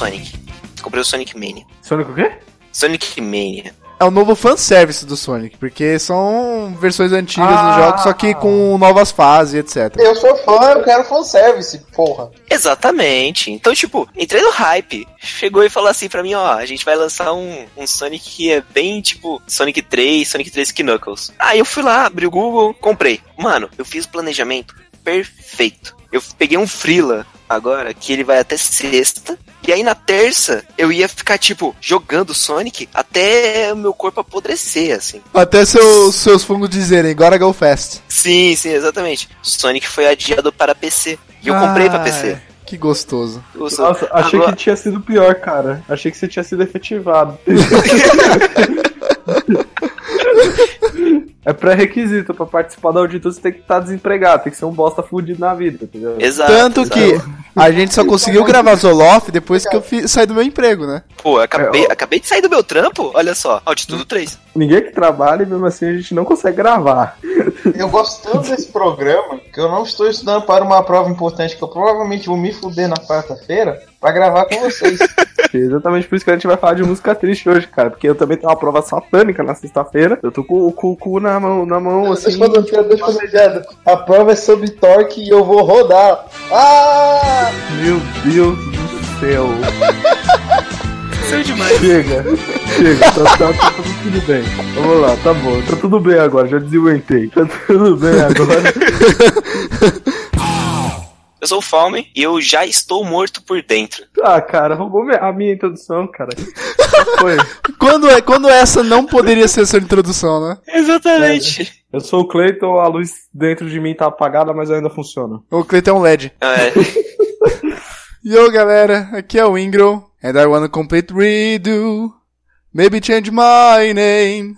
Sonic. Comprei o Sonic Mania. Sonic o quê? Sonic Mania. É o novo fanservice do Sonic, porque são versões antigas Ah. dos jogos, só que com novas fases, etc. Eu sou fã, eu quero fanservice, porra. Exatamente. Então, tipo, entrei no hype. Chegou e falou assim pra mim, ó, a gente vai lançar um, um Sonic que é bem, tipo, Sonic 3, Sonic 3 Knuckles. Aí eu fui lá, abri o Google, comprei. Mano, eu fiz o planejamento perfeito. Eu peguei um Freela agora, que ele vai até sexta. E aí na terça, eu ia ficar, tipo, jogando Sonic até o meu corpo apodrecer, assim. Até seus, seus fungos dizerem, agora go fast. Sim, sim, exatamente. Sonic foi adiado para PC. E eu comprei pra PC. Que gostoso. Nossa, achei Agora- que tinha sido pior, cara. Achei que você tinha sido efetivado. é pré-requisito pra participar da auditoria, você tem que estar desempregado, tem que ser um bosta fudido na vida, entendeu? Exato. Tanto exato. que a gente só conseguiu gravar Zoloft depois que eu fi- saí do meu emprego, né? Pô, eu acabei, É, ó. acabei de sair do meu trampo, olha só, Altitude 3. Ninguém que trabalha e mesmo assim a gente não consegue gravar. Eu gosto tanto desse programa que eu não estou estudando para uma prova importante que eu provavelmente vou me fuder na quarta-feira pra gravar com vocês. É exatamente por isso que a gente vai falar de música triste hoje, cara. Porque eu também tenho uma prova satânica na sexta-feira. Eu tô com o cu na mão, na mão assim. Deixa eu fazer deixa eu fazer piada. A prova é sobre torque e eu vou rodar. Ah! Meu Deus do céu. Saiu demais. Chega, chega, tá, tá- tá tudo bem. Vamos lá, tá bom, tá tudo bem agora, já desaguentei. Tá tudo bem agora. Eu sou o Falme e eu já estou morto por dentro. Ah, cara, roubou minha- a minha introdução, cara. Foi. Quando, é, quando essa não poderia ser sua introdução, né? Exatamente. Eu sou o Cleiton, a luz dentro de mim tá apagada, mas ainda funciona. O Cleiton é um LED. É, Yo, galera, aqui é o Ingro, and I wanna complete redo. Maybe change my name.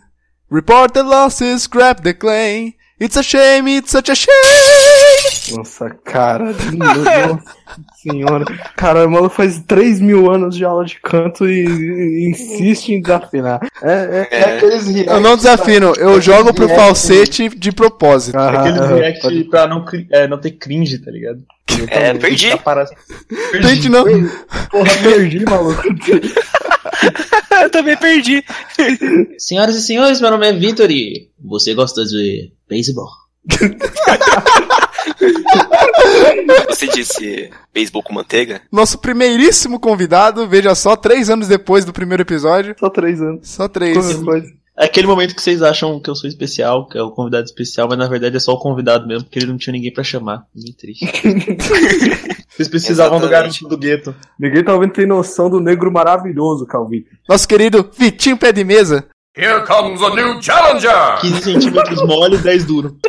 Report the losses, scrap the claim. It's a shame, it's such a shame. Nossa, cara, nossa senhora. Cara, o mano faz 3 mil anos de aula de canto e, e insiste em desafinar. É, é. É aqueles reacts Eu não desafino, eu jogo pro react- falsete de propósito. ah, Aquele ah, react pode- pra não, é, não ter cringe, tá ligado? é perdi. Tá para- Tente não. Porra, perdi, maluco. eu também perdi. Senhoras e senhores, meu nome é Vitor e você gosta de beisebol? Você disse beisebol com manteiga? Nosso primeiríssimo convidado, veja só, três anos depois do primeiro episódio. Só 3 anos. Só três. É aquele momento que vocês acham que eu sou especial, que é o convidado especial, mas na verdade é só o convidado mesmo, porque ele não tinha ninguém pra chamar. Muito triste. Vocês precisavam do Exatamente. garoto do gueto. Ninguém tá ouvindo tem noção do negro maravilhoso, Calvin. Nosso querido Vitinho Pé de Mesa. Here comes a new challenger! 15 centímetros mole e 10 duro.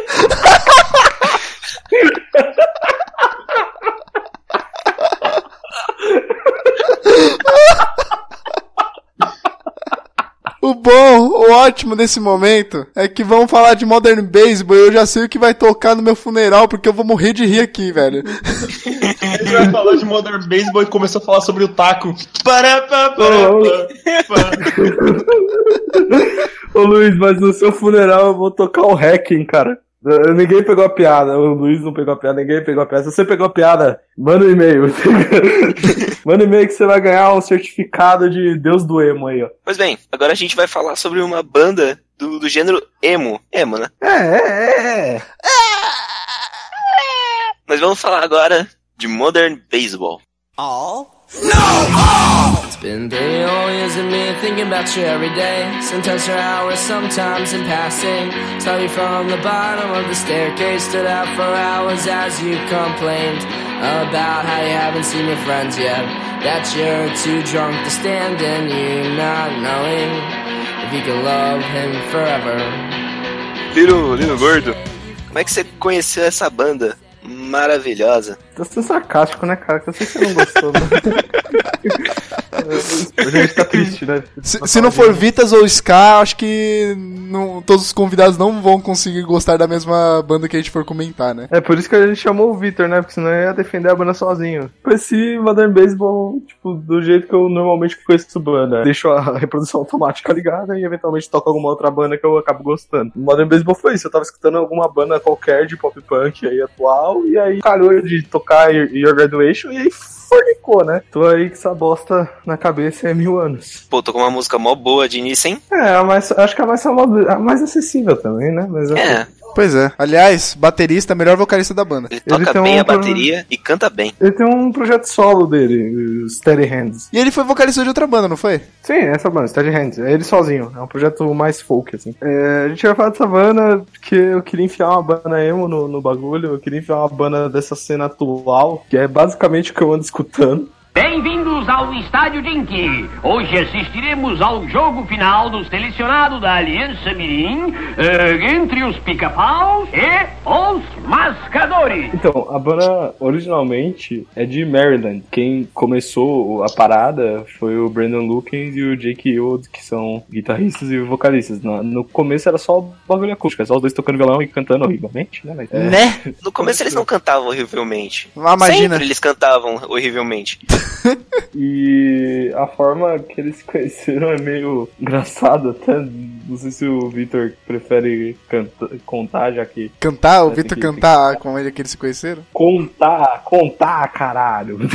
O bom, o ótimo desse momento é que vamos falar de Modern Baseball e eu já sei o que vai tocar no meu funeral porque eu vou morrer de rir aqui, velho. A gente vai falar de Modern Baseball e começou a falar sobre o taco. Pará, pá, pará. Ô Luiz, mas no seu funeral eu vou tocar o hacking, cara. Ninguém pegou a piada, o Luiz não pegou a piada, ninguém pegou a piada. Se você pegou a piada, manda um e-mail. manda um e-mail que você vai ganhar um certificado de Deus do Emo aí, ó. Pois bem, agora a gente vai falar sobre uma banda do, do gênero emo. Emo, né? É, é, é. Nós vamos falar agora de Modern Baseball. It's been day all years of me thinking about you every day. Sometimes for hours, sometimes in passing. Saw you from the bottom of the staircase, stood out for hours as you complained about how you haven't seen your friends yet. That you're too drunk to stand and you not knowing if you can love him forever. Liro, Liro Gordo, como é que você conheceu essa banda maravilhosa? Tá sendo sarcástico, né, cara? Que eu sei que você não gostou, né? A gente tá triste, né? Se, se não for Vitas ou Ska, acho que não- todos os convidados não vão conseguir gostar da mesma banda que a gente for comentar, né? É por isso que a gente chamou o Victor, né? Porque senão eu ia defender a banda sozinho. Conheci Modern Baseball, tipo, do jeito que eu normalmente conheço banda. Deixo a reprodução automática ligada e eventualmente toco alguma outra banda que eu acabo gostando. Modern Baseball foi isso, eu tava escutando alguma banda qualquer de pop punk aí atual, e aí calhou de tocar Your Your Graduation e aí fornicou, né? Tô aí com essa bosta na cabeça há mil anos. Pô, tô com uma música mó boa de início, hein? É, a mais, acho que a mais a mais acessível também, né? Mas É, Pois é. Aliás, baterista, melhor vocalista da banda. ele toca tem bem um a bateria e canta bem. Ele tem um projeto solo dele, Steady Hands. E ele foi vocalista de outra banda, não foi? Sim, essa banda, Steady Hands. É ele sozinho. É um projeto mais folk, assim. É, a gente vai falar dessa banda porque eu queria enfiar uma banda emo no, no bagulho. Eu queria enfiar uma banda dessa cena atual, que é basicamente o que eu ando escutando. Bem-vindos ao Estádio Dinky. Hoje assistiremos ao jogo final do selecionado da Aliança Mirim eh, entre os pica-paus e os mascadores. Então, a banda originalmente é de Maryland. Quem começou a parada foi o Brandon Lukens e o Jake Yold, que são guitarristas e vocalistas. No, no começo era só o bagulho acústico, é só os dois tocando violão e cantando horrivelmente, né? Mas, é, Né? No começo eles não cantavam horrivelmente. Ah, imagina. Sempre eles cantavam horrivelmente. E a forma que eles se conheceram é meio engraçado até. Não sei se o Victor prefere canta- contar, já que. Cantar, o É, que- cantar com ele que eles se conheceram? Contar, contar, caralho.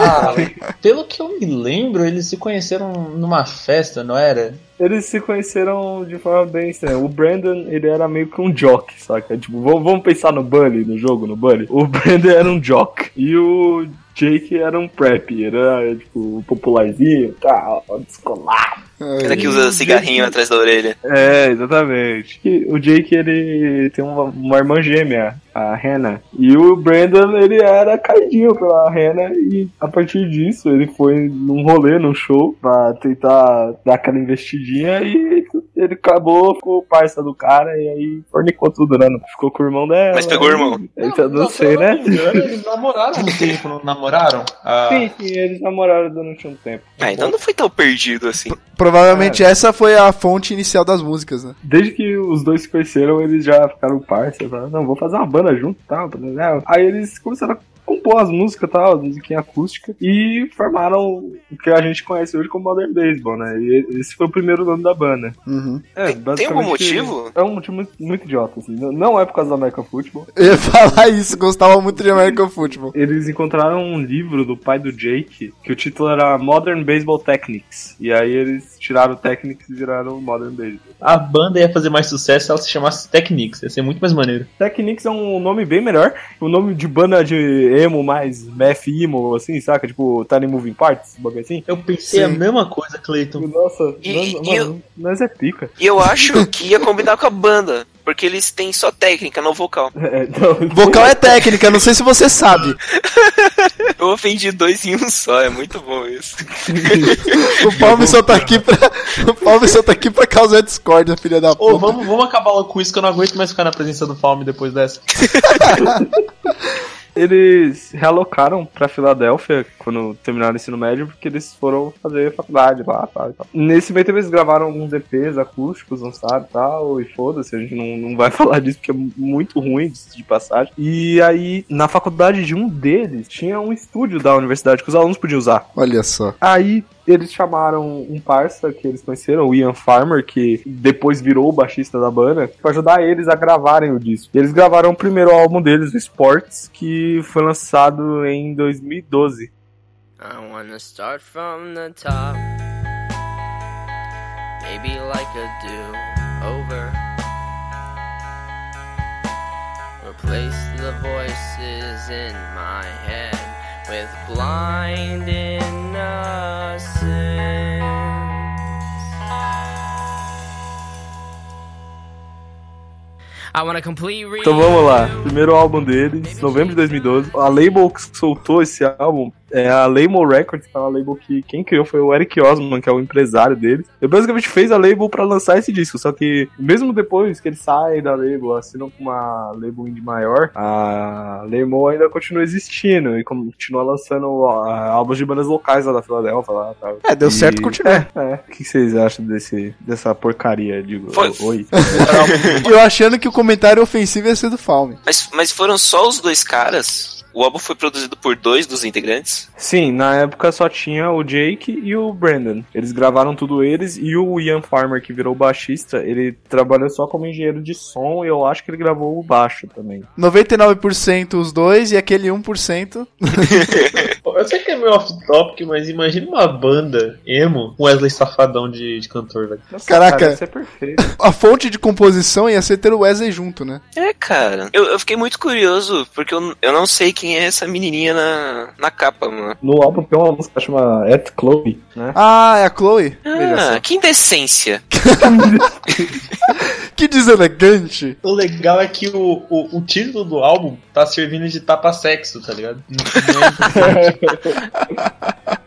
Ah, pelo que eu me lembro, eles se conheceram numa festa, não era? Eles se conheceram de forma bem estranha. O Brandon, ele era meio que um jock, saca? Tipo, vamos, vamos pensar no Bully, no jogo, no Bully. O Brandon era um jock. E o Jake era um prep. Era, tipo, popularzinho, tal, descolado. Aquele que usa cigarrinho atrás da orelha. É, exatamente. E o Jake, ele tem uma, uma irmã gêmea, a Hannah. E o Brandon, ele era caidinho pela Hannah. E a partir disso, ele foi num rolê, num show, pra tentar dar aquela investidinha. E ele acabou, ficou parça do cara. E aí fornicou tudo, né? Ficou com o irmão dela. Mas pegou o irmão. Então, não, se sei, né? não engano, eles namoraram um tempo, não namoraram? Ah, Sim, sim, eles namoraram durante um tempo. Ah, então não foi tão perdido assim. Provavelmente essa foi a fonte inicial das músicas, né? Desde que os dois se conheceram, eles já ficaram parça. Falaram, não, vou fazer uma banda junto e tal. né? Aí eles começaram a compor as músicas e tal, as musiquinhas acústicas, e formaram o que a gente conhece hoje como Modern Baseball, né? E esse foi o primeiro nome da banda. Uhum. É, Tem- tem algum motivo? É um motivo muito, muito idiota, assim. Não- é por causa do American Football. Eu ia falar isso, gostava muito de American Football. Eles encontraram um livro do pai do Jake, que o título era Modern Baseball Techniques. E aí eles tiraram o Techniques e viraram Modern Baseball. a banda ia fazer mais sucesso se ela se chamasse Technics, ia ser muito mais maneiro. Technics é um nome bem melhor. O nome de banda de emo mais math emo, assim, saca? Tipo Tiny Moving Parts, um bagulho assim. Eu pensei a Sim. mesma coisa, Cleiton. Nossa, E- nós, e mano, nós é pica. E eu acho que ia combinar com a banda. Porque eles têm só técnica, não vocal. É, não, Vocal é técnica, não sei se você sabe. Eu ofendi dois em um só, é muito bom isso. O Palme só tá aqui pra. O Palme só tá aqui pra causar discórdia, filha da Ô, puta. vamos, vamos acabar logo com isso que eu não aguento mais ficar na presença do Falme depois dessa. Eles realocaram pra Filadélfia quando terminaram o ensino médio, porque eles foram fazer faculdade lá tal, e tal. Nesse meio tempo eles gravaram alguns EPs acústicos, lançaram e tal, e foda-se, a gente não, não vai falar disso porque é muito ruim de passagem. E aí, na faculdade de um deles, tinha um estúdio da universidade que os alunos podiam usar. Olha só. Aí eles chamaram um parça que eles conheceram, o Ian Farmer, que depois virou o baixista da banda, pra ajudar eles a gravarem o disco. Eles gravaram o primeiro álbum deles, o Sports, que foi lançado em 2012. I wanna start from the top. Maybe like a do over. Replace the voices in my head with blind innocence. I complete Então vamos lá, primeiro álbum deles, novembro de 2012. A label que soltou esse álbum é a Label Records, que é uma label que quem criou foi o Eric Osman, que é o empresário deles. Ele basicamente fez a label pra lançar esse disco, só que mesmo depois que ele sai da label, assinam com uma label indie maior, a label ainda continua existindo e continua lançando álbuns de bandas locais lá da Filadélfia. Lá, tá? É, deu E- certo, continua. É, é. O que vocês acham desse, dessa porcaria? Digo, Foi- oi. Eu achando que o comentário ofensivo ia ser do Falme. Mas, mas foram só os dois caras? O álbum foi produzido por dois dos integrantes. Sim, na época só tinha o Jake e o Brandon. Eles gravaram tudo eles e o Ian Farmer, que virou baixista, ele trabalhou só como engenheiro de som e eu acho que ele gravou o baixo também. 99% os dois e aquele 1%. Eu sei que é meio off-topic, mas imagina uma banda emo com Wesley Safadão de, de cantor, velho. Nossa, Caraca. cara, isso é perfeito. A fonte de composição ia ser ter o Wesley junto, né? É, cara. Eu, eu fiquei muito curioso, porque eu, eu não sei quem é essa menininha na, na capa, mano. No álbum tem uma música que chama At Chloe, né? Ah, é a Chloe. Ah, que indecência. Que deselegante. O legal é que o, o, o título do álbum tá servindo de tapa-sexo, tá ligado? Não- é-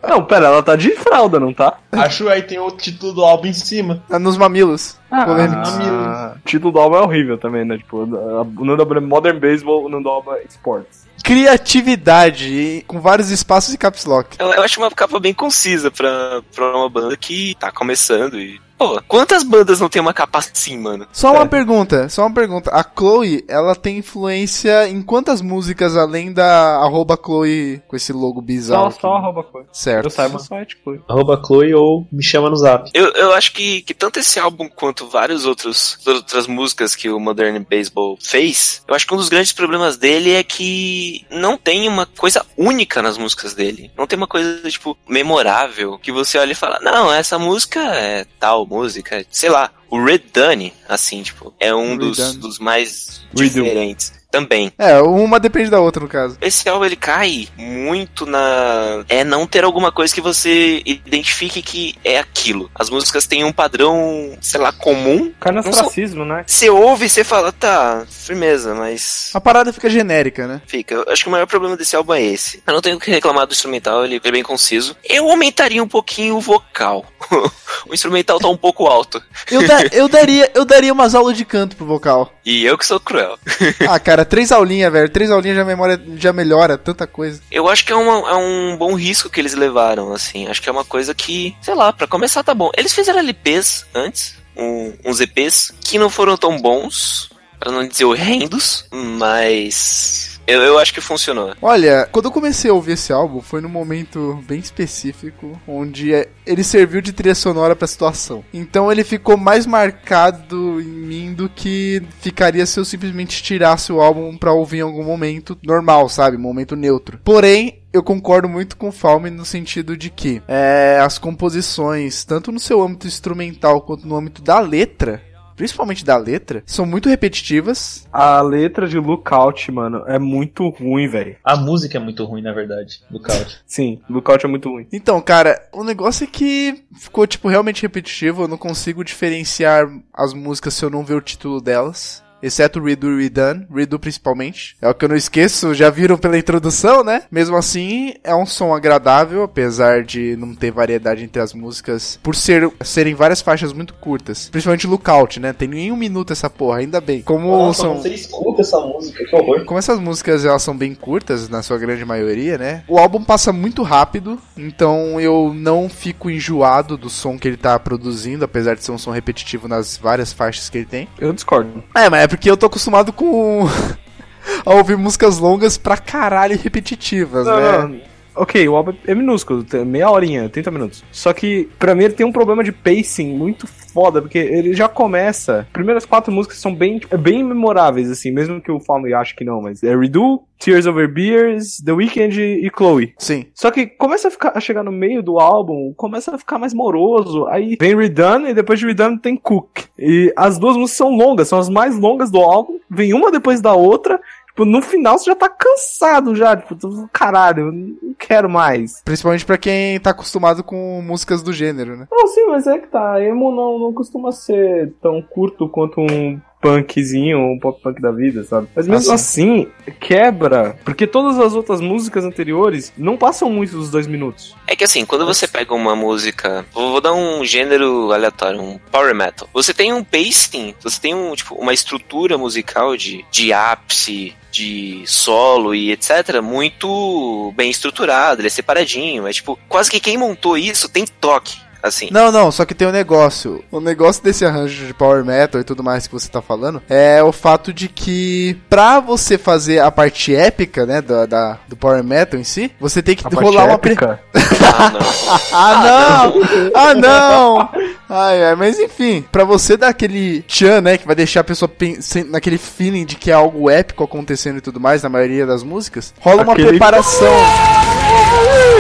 Não, pera, ela tá de fralda, não tá? Acho aí tem o título do álbum em cima. Ah, Nos mamilos. Ah, o título do álbum é horrível também, né? Tipo, o nome do álbum é Modern Baseball, o nome do álbum é Sports. Criatividade, com vários espaços e caps lock. Eu, eu acho uma capa bem concisa pra, pra uma banda que tá começando e. Pô, quantas bandas não tem uma capa assim, mano? Só uma É. pergunta, só uma pergunta. A Chloe, ela tem influência em quantas músicas além da arroba Chloe com esse logo bizarro? Só, aqui? só arroba Chloe. Certo. Eu saiba só é Chloe. Arroba Chloe ou me chama no zap. Eu, eu acho que, que tanto esse álbum quanto vários outros outras músicas que o Modern Baseball fez, eu acho que um dos grandes problemas dele é que não tem uma coisa única nas músicas dele. Não tem uma coisa, tipo, memorável, que você olha e fala, não, essa música é tal música, sei lá. O Red Dunny, assim, tipo, é um dos, dos mais diferentes. Também. É, uma depende da outra, no caso. Esse álbum ele cai muito na. É não ter alguma coisa que você identifique que é aquilo. As músicas têm um padrão, sei lá, comum. Cai no ostracismo, né? Você ouve e você fala, tá, firmeza, mas. A parada fica genérica, né? Fica. Eu acho que o maior problema desse álbum é esse. Eu não tenho o que reclamar do instrumental, ele é bem conciso. Eu aumentaria um pouquinho o vocal. o instrumental tá um pouco alto. Eu, da- eu, daria, eu daria umas aulas de canto pro vocal. E eu que sou cruel. Ah, cara, três aulinhas, velho. Três aulinhas já, memória, já melhora tanta coisa. Eu acho que é, uma- é um bom risco que eles levaram, assim. Acho que é uma coisa que, sei lá, pra começar tá bom. Eles fizeram LPs antes, um- uns EPs, que não foram tão bons, pra não dizer horrendos, mas. Eu, eu acho que funcionou. Olha, quando eu comecei a ouvir esse álbum, foi num momento bem específico, onde é- ele serviu de trilha sonora pra situação. Então ele ficou mais marcado em mim do que ficaria se eu simplesmente tirasse o álbum pra ouvir em algum momento normal, sabe? Momento neutro. Porém, eu concordo muito com o Falme no sentido de que é, as composições, tanto no seu âmbito instrumental quanto no âmbito da letra, principalmente da letra, são muito repetitivas. A letra de Lookout, mano, é muito ruim, velho. A música é muito ruim, na verdade, Couch. Sim, Lookout é muito ruim. Então, cara, o negócio é que ficou, tipo, realmente repetitivo. Eu não consigo diferenciar as músicas se eu não ver o título delas. Exceto Redo e Redone, Redo principalmente. É o que eu não esqueço, já viram pela introdução, né? Mesmo assim, é um som agradável, apesar de não ter variedade entre as músicas, por ser, serem várias faixas muito curtas. Principalmente Lookout, né? Tem nem um minuto essa porra, ainda bem. Como Nossa, são... você escuta essa música, que horror. Como essas músicas elas são bem curtas, na sua grande maioria, né? O álbum passa muito rápido, então eu não fico enjoado do som que ele tá produzindo, apesar de ser um som repetitivo nas várias faixas que ele tem. Eu discordo. É, mas é porque eu tô acostumado com. a ouvir músicas longas pra caralho e repetitivas, Não, né? não. Ok, o álbum é minúsculo, tem meia horinha, 30 minutos. Só que, pra mim, ele tem um problema de pacing muito foda, porque ele já começa. Primeiras quatro músicas são bem, bem memoráveis, assim, mesmo que o Falme ache que não, mas é Redo, Tears Over Beers, The Weeknd e Chloe. Sim. Só que começa a, ficar, a chegar no meio do álbum, começa a ficar mais moroso. Aí vem Redone e depois de Redone tem Cook. E as duas músicas são longas, são as mais longas do álbum. Vem uma depois da outra. Tipo, no final você já tá cansado já. Tipo, tu- caralho, eu não quero mais. Principalmente pra quem tá acostumado com músicas do gênero, né? Não, sim, mas é que tá. Emo não, não costuma ser tão curto quanto um punkzinho, um pop punk da vida, sabe? Mas mesmo Ah, assim, quebra. Porque todas as outras músicas anteriores não passam muito dos dois minutos. É que assim, quando você pega uma música, vou, vou dar um gênero aleatório, um power metal. Você tem um pacing, você tem um, tipo, uma estrutura musical de, de ápice, de solo e etc, muito bem estruturado, ele é separadinho, é tipo, quase que quem montou isso tem toque. Assim. Não, não, só que tem um negócio. O negócio desse arranjo de power metal e tudo mais que você tá falando é o fato de que pra você fazer a parte épica, né, da, da- do power metal em si, você tem que A parte rolar uma pre- épica. Ah, não. Ah, não! Ah, não! Ai, ai, mas enfim, pra você dar aquele tchan, né, que vai deixar a pessoa naquele feeling de que é algo épico acontecendo e tudo mais, na maioria das músicas, rola uma Aquele-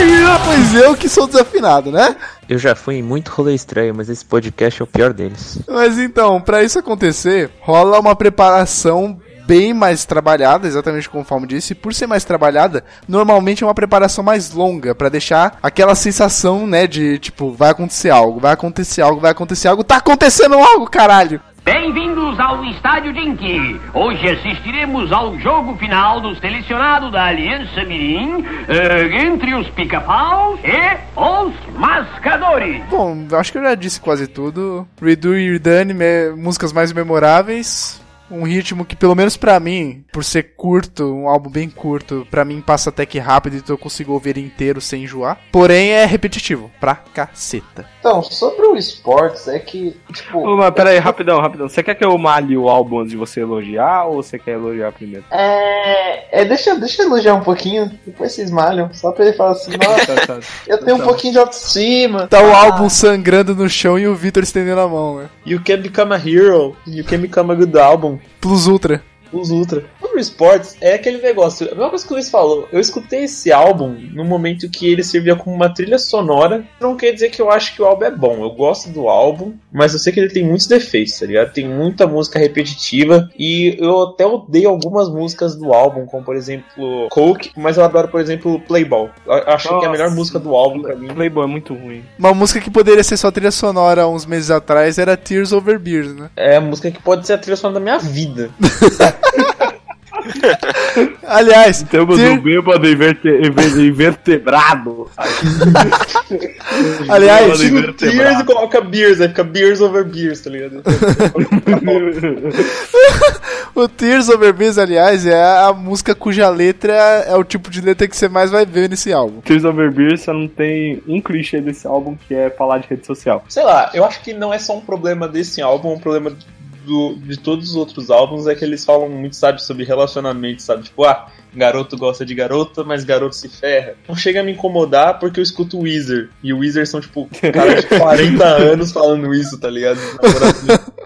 preparação. Pois eu que sou desafinado, né? Eu já fui em muito rolê estranho, mas esse podcast é o pior deles. Mas então, pra isso acontecer, rola uma preparação bem mais trabalhada, exatamente conforme disse. E por ser mais trabalhada, normalmente é uma preparação mais longa, pra deixar aquela sensação, né, de tipo, vai acontecer algo, vai acontecer algo, vai acontecer algo, tá acontecendo algo, caralho! Bem-vindos ao Estádio Dinky. Hoje assistiremos ao jogo final do selecionado da Aliança Mirim eh, entre os pica-paus e os mascadores. Bom, acho que eu já disse quase tudo. Redo e me- músicas mais memoráveis. Um ritmo que, pelo menos pra mim, por ser curto, um álbum bem curto, pra mim passa até que rápido, então eu consigo ouvir ele inteiro sem enjoar. Porém, é repetitivo, pra caceta. Então, sobre o esportes, é que, tipo. Ô, mas pera aí, rapidão, rapidão. Você quer que eu malhe o álbum antes de você elogiar ou você quer elogiar primeiro? É. é deixa, deixa eu elogiar um pouquinho, depois vocês malham. Só pra ele falar assim, nossa, Tá, tá. eu tenho um pouquinho de autoestima. Tá o Ah, álbum sangrando no chão e o Victor estendendo a mão, né? You can become a hero, you can become a good album. Plus Ultra. Os Ultra. Sobre o Sports, é aquele negócio. A mesma coisa que o Luiz falou. Eu escutei esse álbum no momento que ele servia como uma trilha sonora. Não quer dizer que eu acho que o álbum é bom. Eu gosto do álbum, mas eu sei que ele tem muitos defeitos, tá ligado? Tem muita música repetitiva. E eu até odeio algumas músicas do álbum, como por exemplo Coke, mas eu adoro, por exemplo, Playball. Eu acho que é a melhor Nossa. música do álbum pra mim. Playboy é muito ruim. Uma música que poderia ser só trilha sonora uns meses atrás era Tears Over Beers, né? É a música que pode ser a trilha sonora da minha vida. Aliás, Temos Tear- um bêbado inverte, inver- invertebrado. Aliás, Tira. Tears e coloca Beers, aí fica Beers over Beers, tá ligado? O Tears Over Beers, aliás, é a música cuja letra é o tipo de letra que você mais vai ver nesse álbum. Tears Over Beer só não tem um clichê desse álbum que é falar de rede social. Sei lá, eu acho que não é só um problema desse álbum, é um problema do- de todos os outros álbuns é que eles falam muito, sabe, sobre relacionamento, sabe? Tipo, ah, garoto gosta de garota, mas garoto se ferra. Não chega a me incomodar porque eu escuto o Weezer. E o Weezer são, tipo, cara de 40 anos falando isso, tá ligado?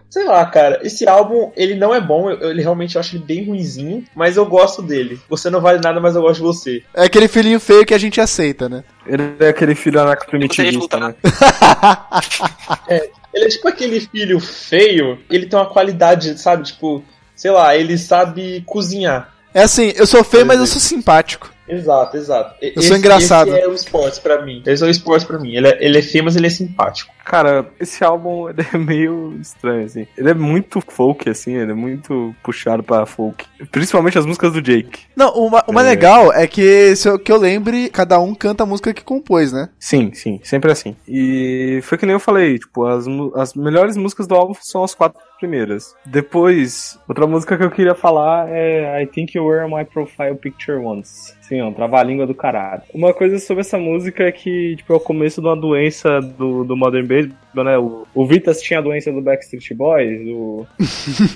Sei lá, cara, esse álbum, ele não é bom, eu, ele realmente eu acho ele bem ruinzinho, mas eu gosto dele. Você não vale nada, mas eu gosto de você. É aquele filhinho feio que a gente aceita, né? Ele é aquele filho lutar. né? Ele é tipo aquele filho feio, ele tem uma qualidade, sabe? Tipo, sei lá, ele sabe cozinhar. É assim, eu sou feio, mas eu sou simpático. Exato, exato. Eu sou engraçado. Esse é o esporte pra mim. Esse é o esporte pra mim. Ele é, ele é feio, mas ele é simpático. Cara, esse álbum ele é meio estranho, assim. Ele é muito folk, assim, ele é muito puxado pra folk. Principalmente as músicas do Jake. Não, o, ma- o mais É. legal é que, se eu, que eu lembre, cada um canta a música que compôs, né? Sim, sim, sempre assim. E foi que nem eu falei, tipo, as, as melhores músicas do álbum são as quatro primeiras. Depois, outra música que eu queria falar é I Think You Were My Profile Picture Once. Sim, ó, travar a língua do caralho. Uma coisa sobre essa música é que, tipo, é o começo de uma doença do, do Modern Baseball, né? O, o Vitas tinha a doença do Backstreet Boys, o,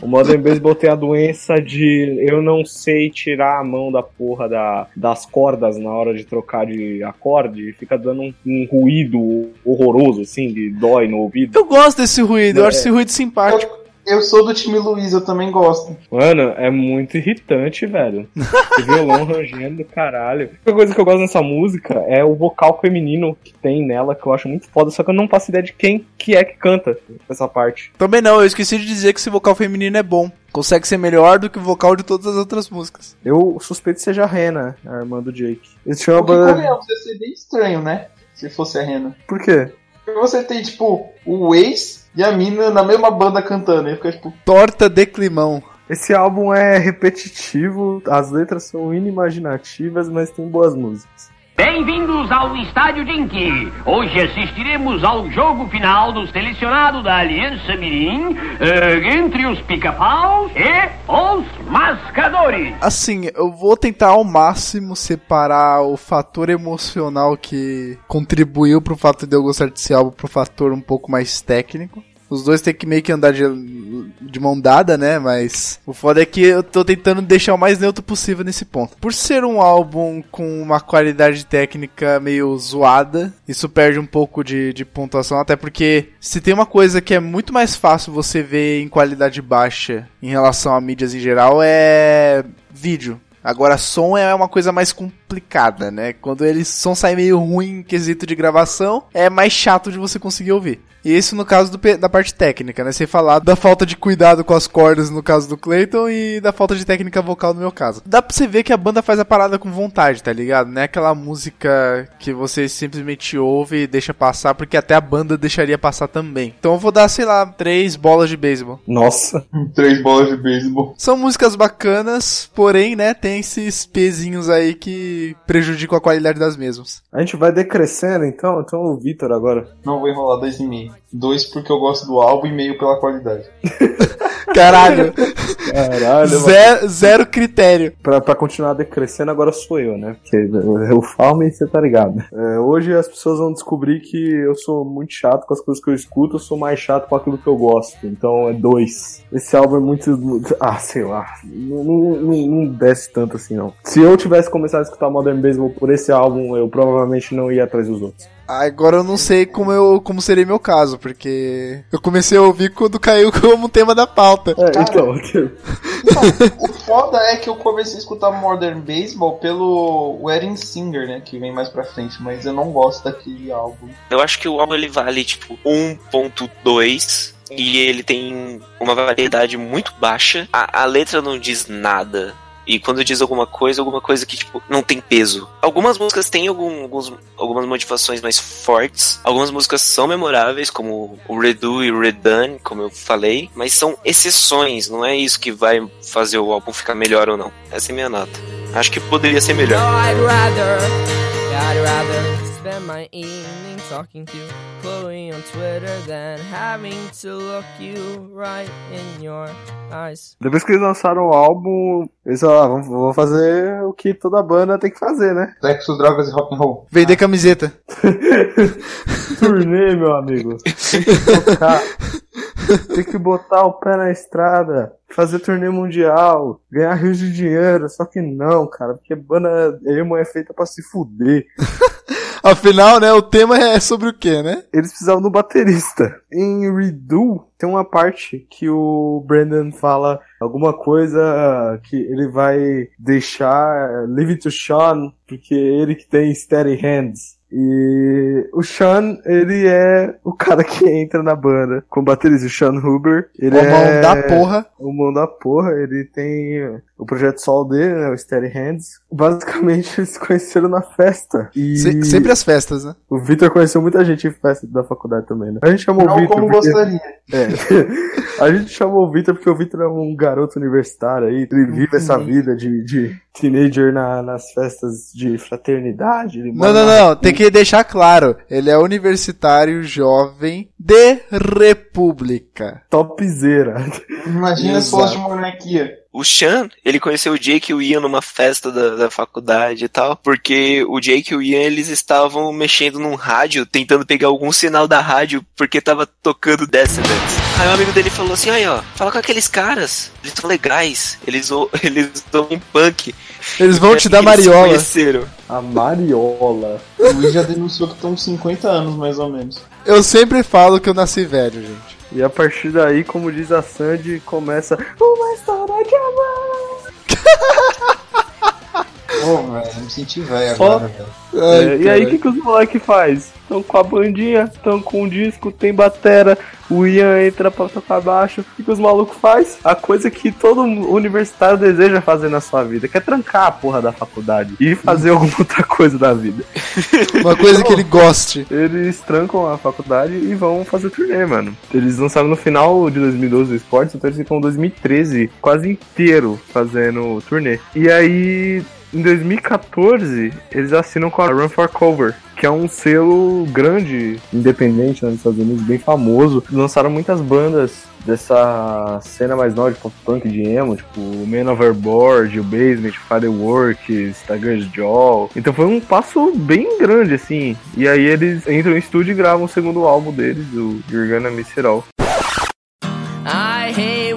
o Modern Baseball tem a doença de eu não sei tirar a mão da porra da, das cordas na hora de trocar de acorde e fica dando um, um ruído horroroso, assim, de dói no ouvido. Eu gosto desse ruído, eu É. acho esse ruído simpático. Eu sou do time Luiz, eu também gosto. Mano, é muito irritante, velho. Esse violão rangendo do caralho. A única coisa que eu gosto nessa música é o vocal feminino que tem nela, que eu acho muito foda, só que eu não faço ideia de quem que é que canta essa parte. Também não, eu esqueci de dizer que esse vocal feminino é bom. Consegue ser melhor do que o vocal de todas as outras músicas. Eu suspeito que seja a Rena, a irmã do Jake. Eles uma Porque ia ser bem estranho, né? Se fosse a Rena. Por quê? Porque você tem, tipo, o ex e a mina na mesma banda cantando. Aí fica, tipo, Torta de climão. Esse álbum é repetitivo, as letras são inimaginativas, mas tem boas músicas. Bem-vindos ao Estádio Dinky. Hoje assistiremos ao jogo final do selecionado da Aliança Mirim eh, entre os pica-paus e os mascadores. Assim, eu vou tentar ao máximo separar o fator emocional que contribuiu pro fato de eu gostar desse álbum pro fator um pouco mais técnico. Os dois tem que meio que andar de, de mão dada, né? Mas o foda é que eu tô tentando deixar o mais neutro possível nesse ponto. Por ser um álbum com uma qualidade técnica meio zoada, isso perde um pouco de, de pontuação. Até porque se tem uma coisa que é muito mais fácil você ver em qualidade baixa em relação a mídias em geral, é vídeo. Agora, som é uma coisa mais complicada, né? Quando eles som sai meio ruim em quesito de gravação, é mais chato de você conseguir ouvir. E isso no caso do da parte técnica, né? Sem falar da falta de cuidado com as cordas no caso do Clayton e da falta de técnica vocal no meu caso. Dá pra você ver que a banda faz a parada com vontade, tá ligado? Não é aquela música que você simplesmente ouve e deixa passar, porque até a banda deixaria passar também. Então eu vou dar, sei lá, três bolas de beisebol. Nossa. Três bolas de beisebol. São músicas bacanas, porém, né, tem esses pezinhos aí que prejudicam a qualidade das mesmas. A gente vai decrescendo então, então o Vitor agora. Não vou enrolar dois e meio. Dois porque eu gosto do álbum e meio pela qualidade. Caralho, Caralho, zero, zero critério. Pra, pra continuar decrescendo, agora sou eu, né? Porque o Falme, você tá ligado. É, hoje as pessoas vão descobrir que eu sou muito chato com as coisas que eu escuto, eu sou mais chato com aquilo que eu gosto. Então é dois. Esse álbum é muito. muito- ah, sei lá. Não, não, não- não desce tanto assim, não. Se eu tivesse começado a escutar Modern Baseball por esse álbum, eu provavelmente não ia atrás dos outros. Agora eu não sei como eu como seria meu caso, porque eu comecei a ouvir quando caiu como tema da pauta. É, então. O foda é que eu comecei a escutar Modern Baseball pelo Wedding Singer, né? Que vem mais pra frente, mas eu não gosto daquele álbum. Eu acho que o álbum ele vale tipo 1.2 e ele tem uma variedade muito baixa. A, a letra não diz nada. E quando diz alguma coisa, alguma coisa que, tipo, não tem peso. Algumas músicas têm algum- alguns, algumas motivações mais fortes. Algumas músicas são memoráveis, como o Redo e o Redone, como eu falei. Mas são exceções, não é isso que vai fazer o álbum ficar melhor ou não. Essa é minha nota. Acho que poderia ser melhor. No, I'd rather, I'd rather spend my evening talking to Chloe on Twitter than having to look you right in your eyes. Depois que eles lançaram o álbum, eles falaram, ah, vamos, fazer o que toda banda tem que fazer, né? Sexo, drogas e rock and roll. Vender camiseta. Turnê, meu amigo. Tem que tocar. Tem que botar o pé na estrada, fazer turnê mundial, ganhar rios de dinheiro. Só que não, cara, porque banda emo é feita pra se fuder. Afinal, né, o tema é sobre o que, né? Eles precisavam do baterista. Em Redo, tem uma parte que o Brandon fala alguma coisa que ele vai deixar Leave it to Sean, porque ele que tem steady hands. E o Sean, ele é o cara que entra na banda com o baterista, o Sean Huber. Ele O mão é da porra. O mão da porra, ele tem o projeto solo dele, né, o Steady Hands. Basicamente, eles se conheceram na festa. E Se- sempre as festas, né? o Vitor conheceu muita gente em festa da faculdade também, né? A gente chamou o Não Vitor. como porque- gostaria. É. A gente chamou o Vitor porque o Vitor é um garoto universitário aí. Ele vive essa vida de, de teenager na- nas festas de fraternidade. ele Não, mora não, na- não, tem que deixar claro. Ele é universitário jovem de República. Topzera. Imagina se fosse de monarquia. O Sean, ele conheceu o Jake e o Ian numa festa da, da faculdade e tal, porque o Jake e o Ian, eles estavam mexendo num rádio, tentando pegar algum sinal da rádio, porque tava tocando Descendants. Aí um amigo dele falou assim, aí ó, fala com aqueles caras, eles são legais, eles, eles ouvem punk. Eles vão É te dar eles se mariola. conheceram. A Mariola. O Luiz já denunciou que estão 50 anos, mais ou menos. Eu sempre falo que eu nasci velho, gente. E a partir daí, como diz a Sandy, começa uma história de amor. Pô, velho, me senti velho agora, velho. É, e aí, o que, que os moleques faz? Estão com a bandinha, estão com o disco, tem batera, o Ian entra pra tocar baixo. O que, que os malucos faz? A coisa que todo universitário deseja fazer na sua vida, que é trancar a porra da faculdade e fazer alguma outra coisa da vida. Uma coisa que ele goste. Eles trancam a faculdade e vão fazer turnê, mano. Eles lançaram no final de 2012 o Sports, então eles ficam 2013 quase inteiro fazendo turnê. E aí em 2014, eles assinam com a Run for Cover, que é um selo grande, independente né, nos Estados Unidos, bem famoso. Lançaram muitas bandas dessa cena mais nova de pop punk de emo, tipo Man Overboard, o Basement, Fireworks, Tiger's Jaw. Então foi um passo bem grande, assim. E aí eles entram em estúdio e gravam o segundo álbum deles, o You're Gonna Miss It All. I hate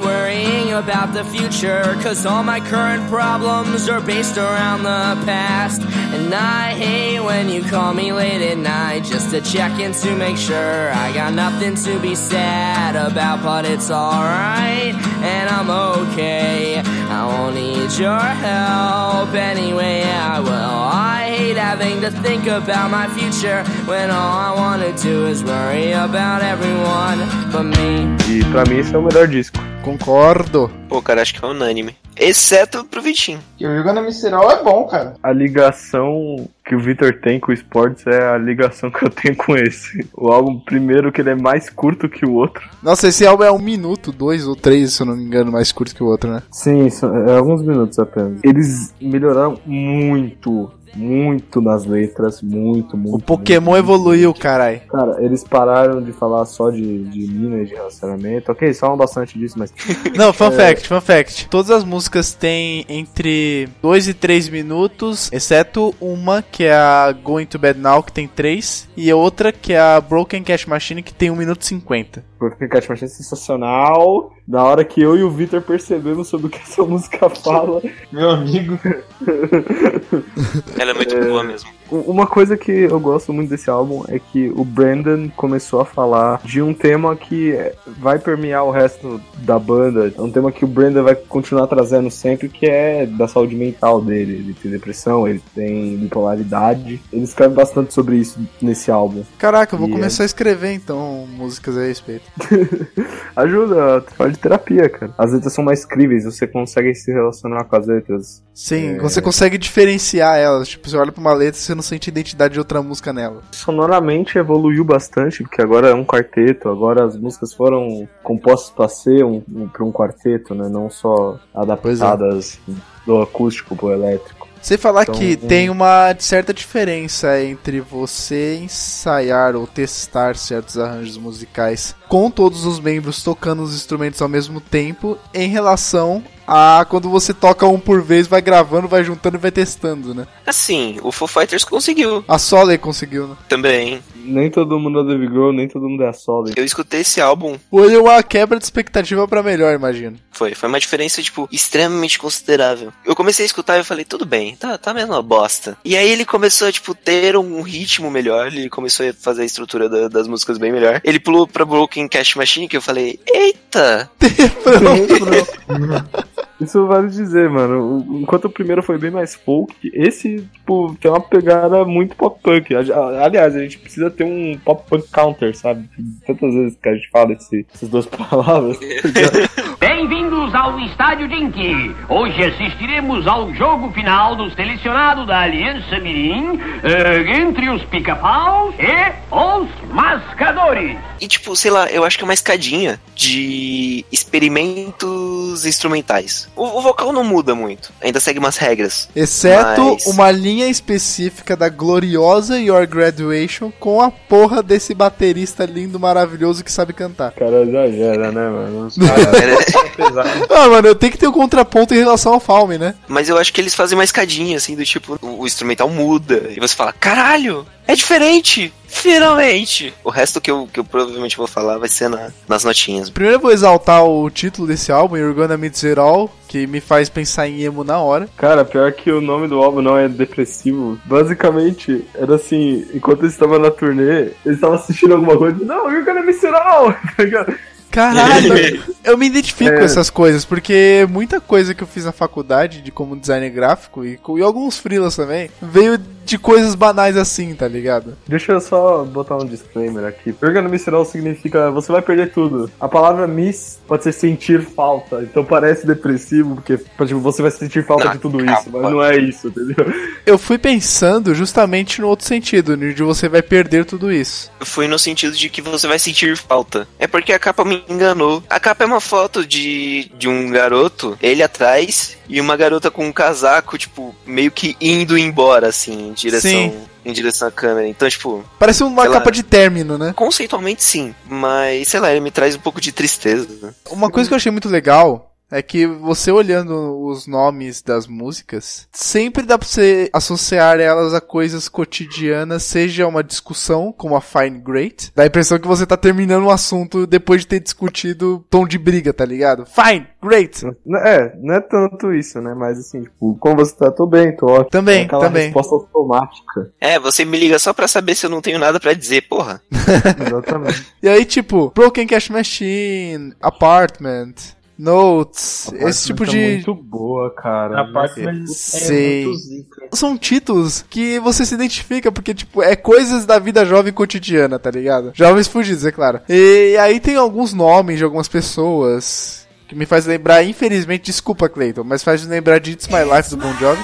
about the future, cause all my current problems are based around the past. And I hate when you call me late at night just to check in to make sure I got nothing to be sad about, but it's alright, and I'm okay. I won't need your help anyway, I will. I hate having to think about my future when all I wanna do is worry about everyone but me. E pra mim esse é o melhor disco. Concordo. Pô, cara, acho que é unânime. Exceto pro Vitinho. E o Jogando Miseral é bom, cara. A ligação que o Victor tem com o Sports é a ligação que eu tenho com esse. O álbum, primeiro, que ele é mais curto que o outro. Nossa, esse álbum é um minuto, dois ou três, se eu não me engano, mais curto que o outro, né? Sim, são- é alguns minutos apenas. Eles melhoraram muito, muito nas letras, muito, muito. O Pokémon evoluiu, carai. Cara, eles pararam de falar só de, de mina e de relacionamento. Ok, eles falam bastante disso, mas. Não, fun É. fact, fun fact. Todas as músicas têm entre 2 e 3 minutos, exceto uma que é a Going to Bed Now, que tem 3, e a outra que é a Broken Cash Machine, que tem 1 minuto e 50. Porque Cat Machine é sensacional. Na hora que eu e o Victor percebemos sobre o que essa música fala. Meu amigo. Ela é muito boa mesmo. Uma coisa que eu gosto muito desse álbum é que o Brandon começou a falar de um tema que vai permear o resto da banda. É um tema que o Brandon vai continuar trazendo sempre, que é da saúde mental dele. Ele tem depressão, ele tem bipolaridade. Ele escreve bastante sobre isso nesse álbum. Caraca, eu vou E é- começar a escrever então músicas a respeito. Ajuda, fala de terapia, cara. As letras são mais críveis, você consegue se relacionar com as letras. Sim, É. você consegue diferenciar elas. Tipo, você olha pra uma letra e você não sente identidade de outra música nela. Sonoramente evoluiu bastante, porque agora é um quarteto, agora as músicas foram compostas para ser um, um, pra um quarteto, né? Não só adaptadas do acústico pro elétrico. Sem falar Então, que um- tem uma certa diferença entre você ensaiar ou testar certos arranjos musicais com todos os membros tocando os instrumentos ao mesmo tempo em relação a quando você toca um por vez, vai gravando, vai juntando e vai testando, né? Assim, o Foo Fighters conseguiu A Soleil conseguiu, né? também. Nem todo mundo é Dave Grohl, nem todo mundo é a Solid. Eu escutei esse álbum, Foi uma quebra de expectativa pra melhor, imagino. foi, foi uma diferença, tipo, extremamente considerável. Eu comecei a escutar e eu falei, tudo bem, tá, tá mesmo uma bosta. E aí ele começou a, tipo, ter um ritmo melhor, ele começou a fazer a estrutura da- das músicas bem melhor. Ele pulou pra Broken Cash Machine, que eu falei, eita! Isso vale dizer, mano. Enquanto o primeiro foi bem mais folk, esse, tipo, tem uma pegada muito pop punk. Aliás, a gente precisa ter um pop punk counter, sabe? Tantas vezes que a gente fala esse- essas duas palavras. Bem-vindos ao Estádio Dinky. Hoje assistiremos ao jogo final do selecionado da Aliança Mirim eh, entre os pica-paus e os mascadores. E tipo, sei lá, eu acho que é uma escadinha de experimentos instrumentais. O, o vocal não muda muito, ainda segue umas regras. Exceto Mas- uma linha específica da gloriosa Your Graduation com a porra desse baterista lindo, maravilhoso que sabe cantar. O cara exagera, né, mano? Ah, mano, eu tenho que ter um contraponto em relação ao Falme, né? Mas eu acho que eles fazem uma escadinha, assim, do tipo, o, instrumental muda. E você fala, caralho, é diferente! Finalmente! O resto que eu, que eu provavelmente vou falar vai ser na- nas notinhas. Primeiro eu vou exaltar o título desse álbum, You're Gonna Meet All, que me faz pensar em emo na hora. Cara, pior que o nome do álbum não é depressivo. Basicamente, era assim, enquanto eles estavam na turnê, eles estavam assistindo alguma coisa. Não, you're gonna! Tá ligado? Caralho, eu me identifico É. com essas coisas, porque muita coisa que eu fiz na faculdade de como designer gráfico e, e alguns freelas também, veio de coisas banais assim, tá ligado? Deixa eu só botar um disclaimer aqui. Perga no misseral significa você vai perder tudo. A palavra miss pode ser sentir falta. Então parece depressivo, porque tipo, você vai sentir falta Não, de tudo calma. isso. Mas não é isso, entendeu? Eu fui pensando justamente no outro sentido, de você vai perder tudo isso. Foi no sentido de que você vai sentir falta. É porque a capa me enganou. A capa é uma foto de, de um garoto, ele atrás, e uma garota com um casaco, tipo, meio que indo embora, assim, em direção, Sim. em direção à câmera. Então, tipo, Parece uma Sei lá. capa de término, né? conceitualmente sim, mas sei lá, ele me traz um pouco de tristeza. né? Uma coisa que eu achei muito legal é que você olhando os nomes das músicas, sempre dá pra você associar elas a coisas cotidianas, seja uma discussão, como a Fine Great, dá a impressão que você tá terminando um assunto depois de ter discutido tom de briga, tá ligado? Fine, great! É, não é tanto isso, né? Mas assim, tipo, como você tá, tô bem, tô ótimo. Também, É aquela também. resposta automática. É, você me liga só pra saber se eu não tenho nada pra dizer, porra. Exatamente. E aí, tipo, Broken Cash Machine, Apartment, Notes, esse tipo Tá de... muito boa, cara. Apartment é Sei. zica. São títulos que você se identifica, porque, tipo, é coisas da vida jovem cotidiana, tá ligado? Jovens fugidos, é claro. E aí tem alguns nomes de algumas pessoas que me faz lembrar, infelizmente, desculpa, Clayton, mas faz lembrar de It's My Life do Bon Jovi.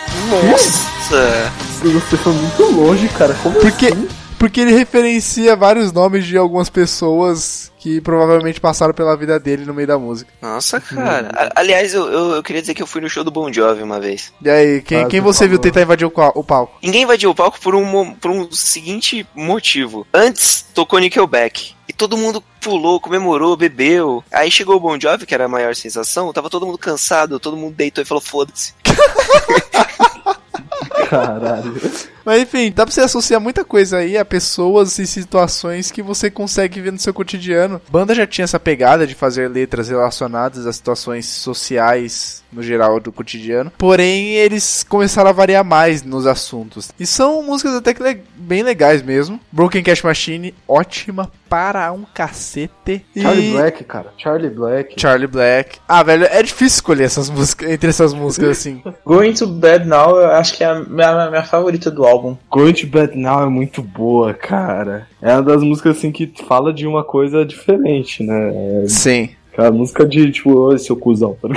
Nossa! Você foi muito longe, cara. Como Porque, assim? Porque ele referencia vários nomes de algumas pessoas que provavelmente passaram pela vida dele no meio da música. Nossa, cara. A- Aliás, eu, eu, eu queria dizer que eu fui no show do Bon Jovi uma vez. E aí, quem, Ah, quem você viu tentar invadir o, o palco? Ninguém invadiu o palco por um, por um seguinte motivo. Antes tocou Nickelback. E todo mundo pulou, comemorou, bebeu. Aí chegou o Bon Jovi, que era a maior sensação. Tava todo mundo cansado, todo mundo deitou e falou: foda-se. Caralho. Mas enfim, dá pra você associar muita coisa aí a pessoas e situações que você consegue ver no seu cotidiano. Banda já tinha essa pegada de fazer letras relacionadas a situações sociais no geral do cotidiano. Porém, eles começaram a variar mais nos assuntos. E são músicas até que le- bem legais mesmo. Broken Cash Machine, ótima para um cacete. E Charlie Black, cara. Charlie Black. Charlie Black. Ah, velho, é difícil escolher essas músicas entre essas músicas assim. Going to Bed Now, eu acho que é a minha, minha favorita do álbum. To Bed Now é muito boa, cara. É uma das músicas assim que fala de uma coisa diferente, né? É Sim. aquela música de tipo, ô seu cuzão, tá?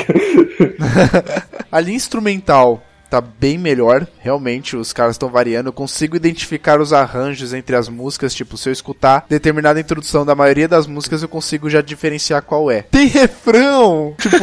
A linha instrumental tá bem melhor, realmente os caras estão variando. Eu consigo identificar os arranjos entre as músicas, tipo, se eu escutar determinada introdução da maioria das músicas, eu consigo já diferenciar qual é. Tem refrão! Tipo,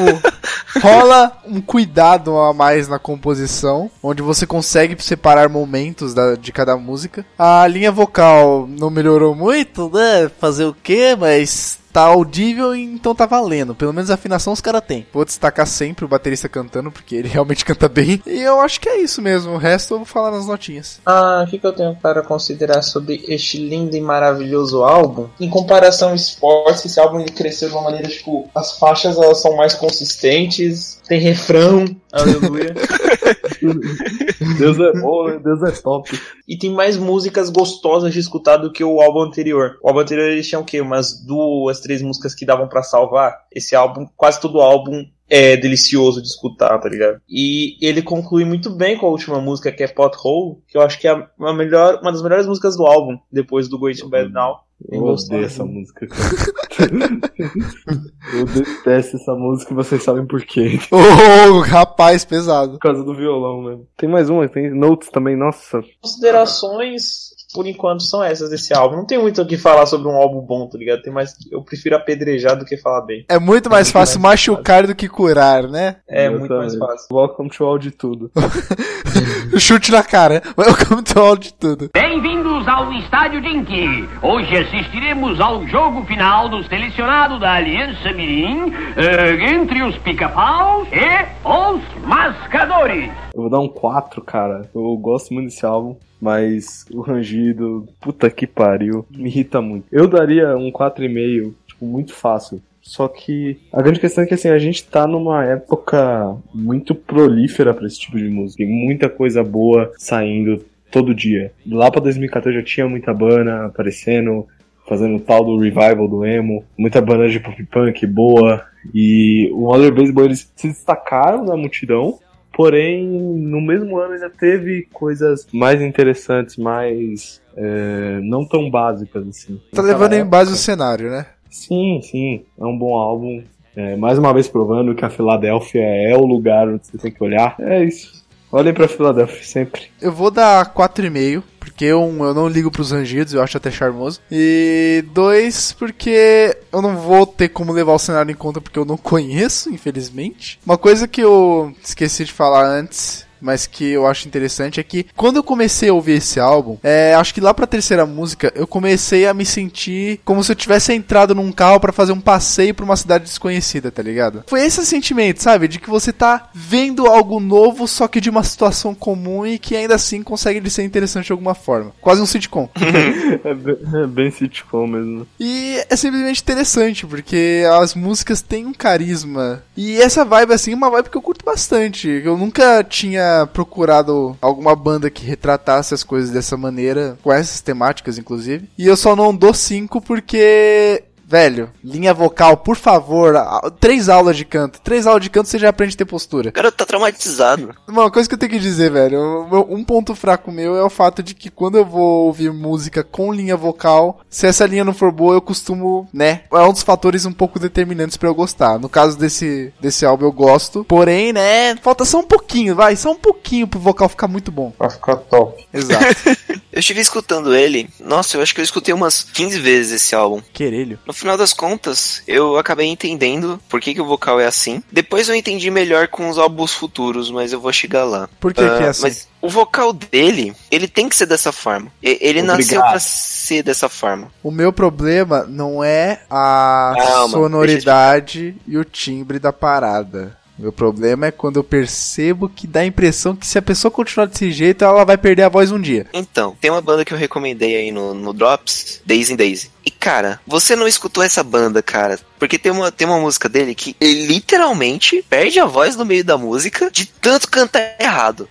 rola um cuidado a mais na composição, onde você consegue separar momentos da- de cada música. A linha vocal não melhorou muito, né? Fazer o quê? Mas tá audível, então tá valendo. Pelo menos a afinação os caras têm. Vou destacar sempre o baterista cantando, porque ele realmente canta bem. E eu acho que é isso mesmo. O resto eu vou falar nas notinhas. Ah, o que, que eu tenho para considerar sobre este lindo e maravilhoso álbum? Em comparação ao Sports, esse álbum ele cresceu de uma maneira, tipo, as faixas elas são mais consistentes, tem refrão, aleluia, Deus é bom, né? Deus é top. e tem mais músicas gostosas de escutar do que o álbum anterior. O álbum anterior eles tinham o quê? Umas duas, três músicas que davam pra salvar. Esse álbum, quase todo álbum é delicioso de escutar, tá ligado? E ele conclui muito bem com a última música, que é Pothole, que eu acho que é a melhor, uma das melhores músicas do álbum, depois do Going to Bed Now. Eu odeio essa música, cara. eu detesto essa música e vocês sabem por quê. Ô, rapaz, pesado. Por causa do violão mesmo. Tem mais uma, tem Notes também, nossa. Considerações, por enquanto, são essas desse álbum. Não tem muito o que falar sobre um álbum bom, tá ligado? Tem mais, eu prefiro apedrejar do que falar bem. É muito mais fácil machucar do que curar, né? É muito mais fácil. Welcome to All de Tudo. Chute na cara. Welcome to all de tudo. Bem-vindos ao Estádio Dinky. Hoje assistiremos ao jogo final do selecionado da Aliança Mirim eh, entre os pica-paus e os mascadores. Eu vou dar um 4, cara. Eu gosto muito desse álbum, mas o rangido, puta que pariu, me irrita muito. Eu daria um 4,5, tipo, muito fácil. Só que a grande questão é que assim, a gente tá numa época muito prolífera pra esse tipo de música. Tem muita coisa boa saindo todo dia. Lá pra 2014 já tinha muita banda aparecendo, fazendo o tal do revival do emo, muita banda de pop punk boa. E o Mother Baseball eles se destacaram na multidão, porém, no mesmo ano ainda teve coisas mais interessantes, mais é, não tão básicas assim. Tá levando em época- base o cenário, né? Sim, sim, é um bom álbum. É, mais uma vez provando que a Filadélfia é o lugar onde você tem que olhar. É isso. Olhem pra Filadélfia sempre. Eu vou dar 4,5, porque um, eu não ligo pros rangidos, eu acho até charmoso. E dois, porque eu não vou ter como levar o cenário em conta porque eu não conheço, infelizmente. Uma coisa que eu esqueci de falar antes. Mas que eu acho interessante é que quando eu comecei a ouvir esse álbum, é, acho que lá pra terceira música eu comecei a me sentir como se eu tivesse entrado num carro pra fazer um passeio pra uma cidade desconhecida, tá ligado? Foi esse sentimento, sabe? De que você tá vendo algo novo, só que de uma situação comum e que ainda assim consegue ser interessante de alguma forma. Quase um sitcom. É bem, é bem sitcom mesmo. E é simplesmente interessante, porque as músicas têm um carisma. E essa vibe, assim, é uma vibe que eu curto bastante. Eu nunca tinha procurado alguma banda que retratasse as coisas dessa maneira, com essas temáticas, inclusive. E eu só não dou 5 porque. Velho, linha vocal, por favor, três aulas de canto. Três aulas de canto você já aprende a ter postura. O cara tá traumatizado. Uma coisa que eu tenho que dizer, velho, um ponto fraco meu é o fato de que quando eu vou ouvir música com linha vocal, se essa linha não for boa, eu costumo, né? É um dos fatores um pouco determinantes pra eu gostar. No caso desse, desse álbum eu gosto, porém, né, falta só um pouquinho, vai, só um pouquinho pro vocal ficar muito bom. Pra ficar top. Exato. Eu estive escutando ele. Nossa, eu acho que eu escutei umas 15 vezes esse álbum. Querelho. No final das contas, eu acabei entendendo por que, que o vocal é assim. Depois eu entendi melhor com os álbuns futuros, mas eu vou chegar lá. Por que, que é Ah, assim? Mas o vocal dele, ele tem que ser dessa forma. E- Ele Obrigado. nasceu pra ser dessa forma. O meu problema não é a Calma, sonoridade e o timbre da parada. Meu problema é quando eu percebo que dá a impressão que se a pessoa continuar desse jeito, ela vai perder a voz um dia. Então, tem uma banda que eu recomendei aí no, no Drops, Daisy and Daisy. E cara, você não escutou essa banda, cara. Porque tem uma, tem uma música dele que ele literalmente perde a voz no meio da música de tanto cantar errado.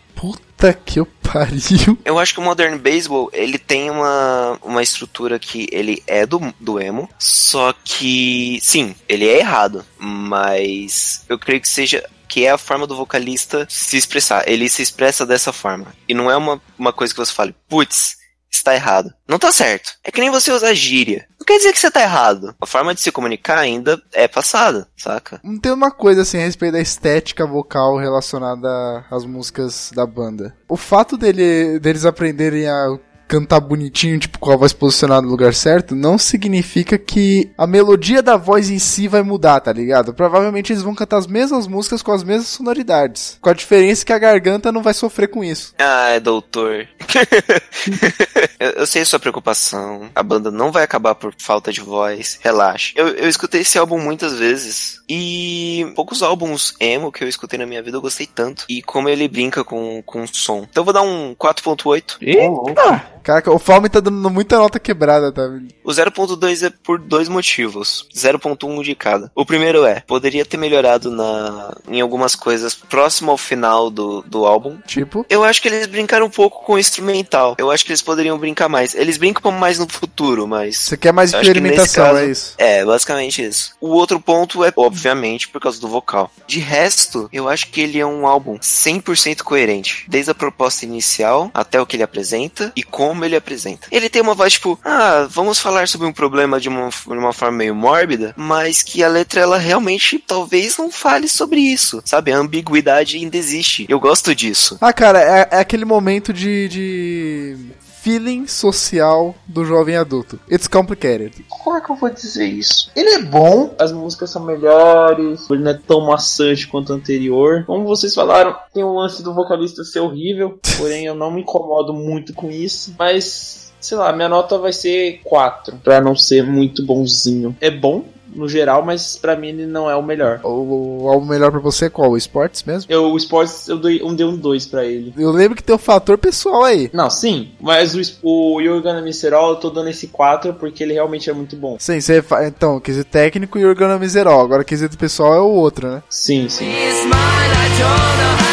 Puta que pariu. Eu acho que o Modern Baseball, ele tem uma, uma estrutura que ele é do, do emo, só que, sim, ele é errado, mas eu creio que seja que é a forma do vocalista se expressar. Ele se expressa dessa forma. E não é uma, uma coisa que você fale, putz, está errado. Não tá certo. É que nem você usar gíria. Não quer dizer que você tá errado. A forma de se comunicar ainda é passada, saca? Não tem uma coisa assim a respeito da estética vocal relacionada às músicas da banda. O fato dele, deles aprenderem a cantar bonitinho, tipo, com a voz posicionada no lugar certo, não significa que a melodia da voz em si vai mudar, tá ligado? Provavelmente eles vão cantar as mesmas músicas com as mesmas sonoridades. Com a diferença que a garganta não vai sofrer com isso. Ah, é doutor. eu, eu sei a sua preocupação. A banda não vai acabar por falta de voz. Relaxa. Eu, eu escutei esse álbum muitas vezes. E poucos álbuns emo que eu escutei na minha vida eu gostei tanto. E como ele brinca com, com som. Então eu vou dar um 4.8. Eita! Caraca, o Falme tá dando muita nota quebrada, tá? O 0.2 é por dois motivos. 0.1 de cada. O primeiro é, poderia ter melhorado na, em algumas coisas próximo ao final do, do álbum. Tipo, Eu acho que eles brincaram um pouco com o instrumental. Eu acho que eles poderiam brincar mais. Eles brincam mais no futuro, mas. você quer mais experimentação, caso- é isso. É, basicamente isso. O outro ponto é, obviamente, por causa do vocal. De resto, eu acho que ele é um álbum 100% coerente. Desde a proposta inicial até o que ele apresenta e como ele apresenta. Ele tem uma voz tipo, ah, vamos falar sobre um problema de uma, de uma forma meio mórbida, mas que a letra ela realmente talvez não fale sobre isso. Sabe? A ambiguidade ainda existe. Eu gosto disso. Ah, cara, é, é aquele momento de, de feeling social do jovem adulto. It's complicated. Como é que eu vou dizer isso? Ele é bom, As músicas são melhores, ele não é tão maçante quanto o anterior. Como vocês falaram, tem o lance do vocalista ser horrível, porém eu não me incomodo muito com isso. Mas, sei lá, minha nota vai ser 4, pra não ser muito bonzinho. É bom, no geral, mas pra mim ele não é o melhor. O, o álbum melhor pra você é qual? O Sports mesmo? Eu, o Sports, eu dei um, dei um 2 pra ele. Eu lembro que tem um fator pessoal aí. Não, sim, mas o, o It All, eu tô dando esse 4 porque ele realmente é muito bom. Sim, você fa... então, quesito técnico e organo miseral. Agora quesito pessoal é o outro, né? Sim, sim. It's mine, I don't know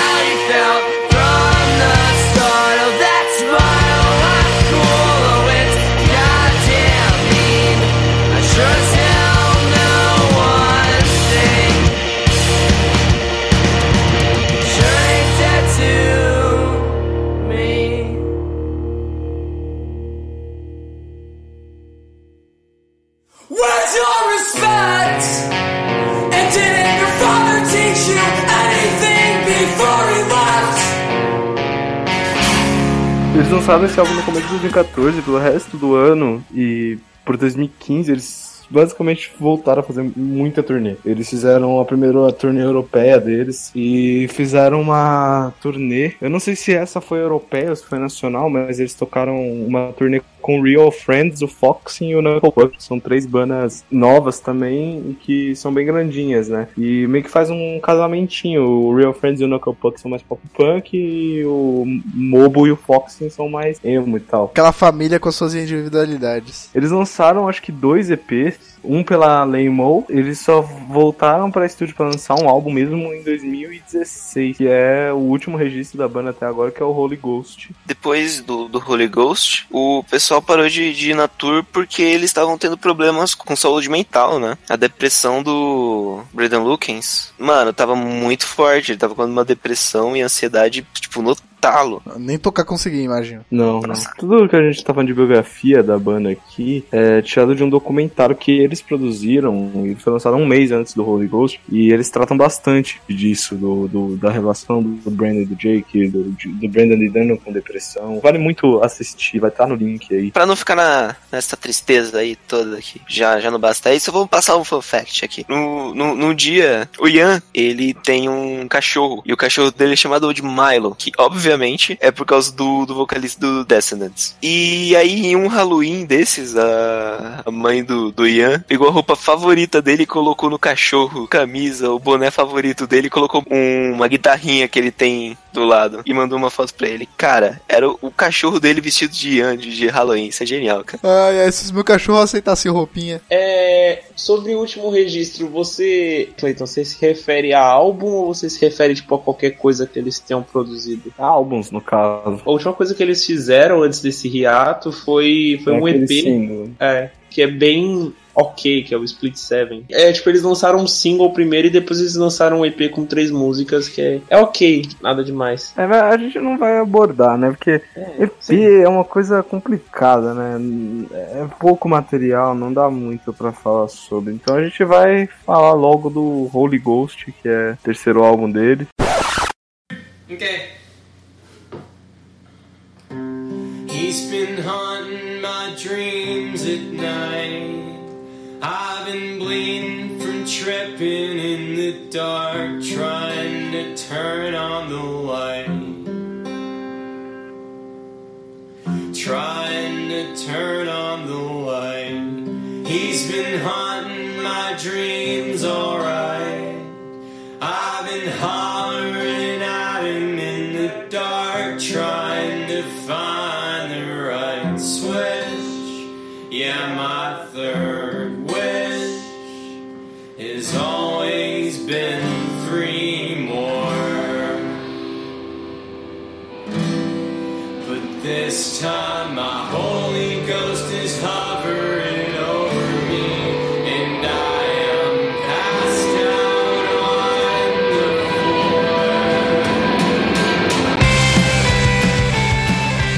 Eles lançaram esse álbum no começo de 2014, pelo resto do ano e por 2015 eles basicamente voltaram a fazer muita turnê. Eles fizeram a primeira turnê europeia deles e fizeram uma turnê. Eu não sei se essa foi europeia ou se foi nacional, mas eles tocaram uma turnê com Real Friends, o Foxing e o Knuckle Puck. São três bandas novas também e que são bem grandinhas, né? E meio que faz um casamentinho. O Real Friends e o Knuckle Puck são mais pop punk e o Mobo e o Foxing são mais emo e tal. Aquela família com as suas individualidades. Eles lançaram acho que dois EPs, um pela Laymo. Eles só voltaram para estúdio para lançar um álbum mesmo em 2016, que é o último registro da banda até agora, que é o Holy Ghost. Depois do, do Holy Ghost, o pessoal parou de, de ir na tour porque eles estavam tendo problemas com saúde mental, né? A depressão do Braden Lukens, mano, tava muito forte. Ele tava com uma depressão e ansiedade, tipo, no talo. Nem tocar consegui, imagino. Não, não. Tudo que a gente tá falando de biografia da banda aqui é tirado de um documentário que eles produziram. Ele foi lançado um mês antes do Holy Ghost. E eles tratam bastante disso, do, do- da relação do Brandon e do Jake, do, do Brandon lidando com depressão. Vale muito assistir, vai estar no link aí. Pra não ficar na, nessa tristeza aí toda aqui, já, já não basta isso, eu vou passar um fun fact aqui. No, no, no dia, o Ian, ele tem um cachorro, e o cachorro dele é chamado de Milo, que obviamente é por causa do, do vocalista do Descendants. E aí, em um Halloween desses, a, a mãe do, do Ian pegou a roupa favorita dele e colocou no cachorro, camisa, o boné favorito dele, e colocou um- uma guitarrinha que ele tem do lado e mandou uma foto pra ele. Cara, era o, o cachorro dele vestido de Ian, de, de Halloween. Isso é genial, cara. Ai, ai, se meu cachorro aceitasse roupinha. É, sobre o último registro, você, Clayton, você se refere a álbum ou você se refere tipo a qualquer coisa que eles tenham produzido? Álbuns, no caso. A última coisa que eles fizeram antes desse hiato foi, foi É um EP. single. É, que é bem ok, que é o Split Seven. É, tipo, eles lançaram um single primeiro e depois eles lançaram um EP com três músicas, que é, é ok, nada demais. É, mas a gente não vai abordar, né? Porque EP é uma coisa complicada, né? É pouco material, não dá muito pra falar sobre. Então a gente vai falar logo do Holy Ghost, que é o terceiro álbum dele. Okay. He's been haunting my dreams at night. I've been bleeding from tripping in the dark, trying to turn on the light. Trying to turn on the light. He's been haunting my dreams, alright.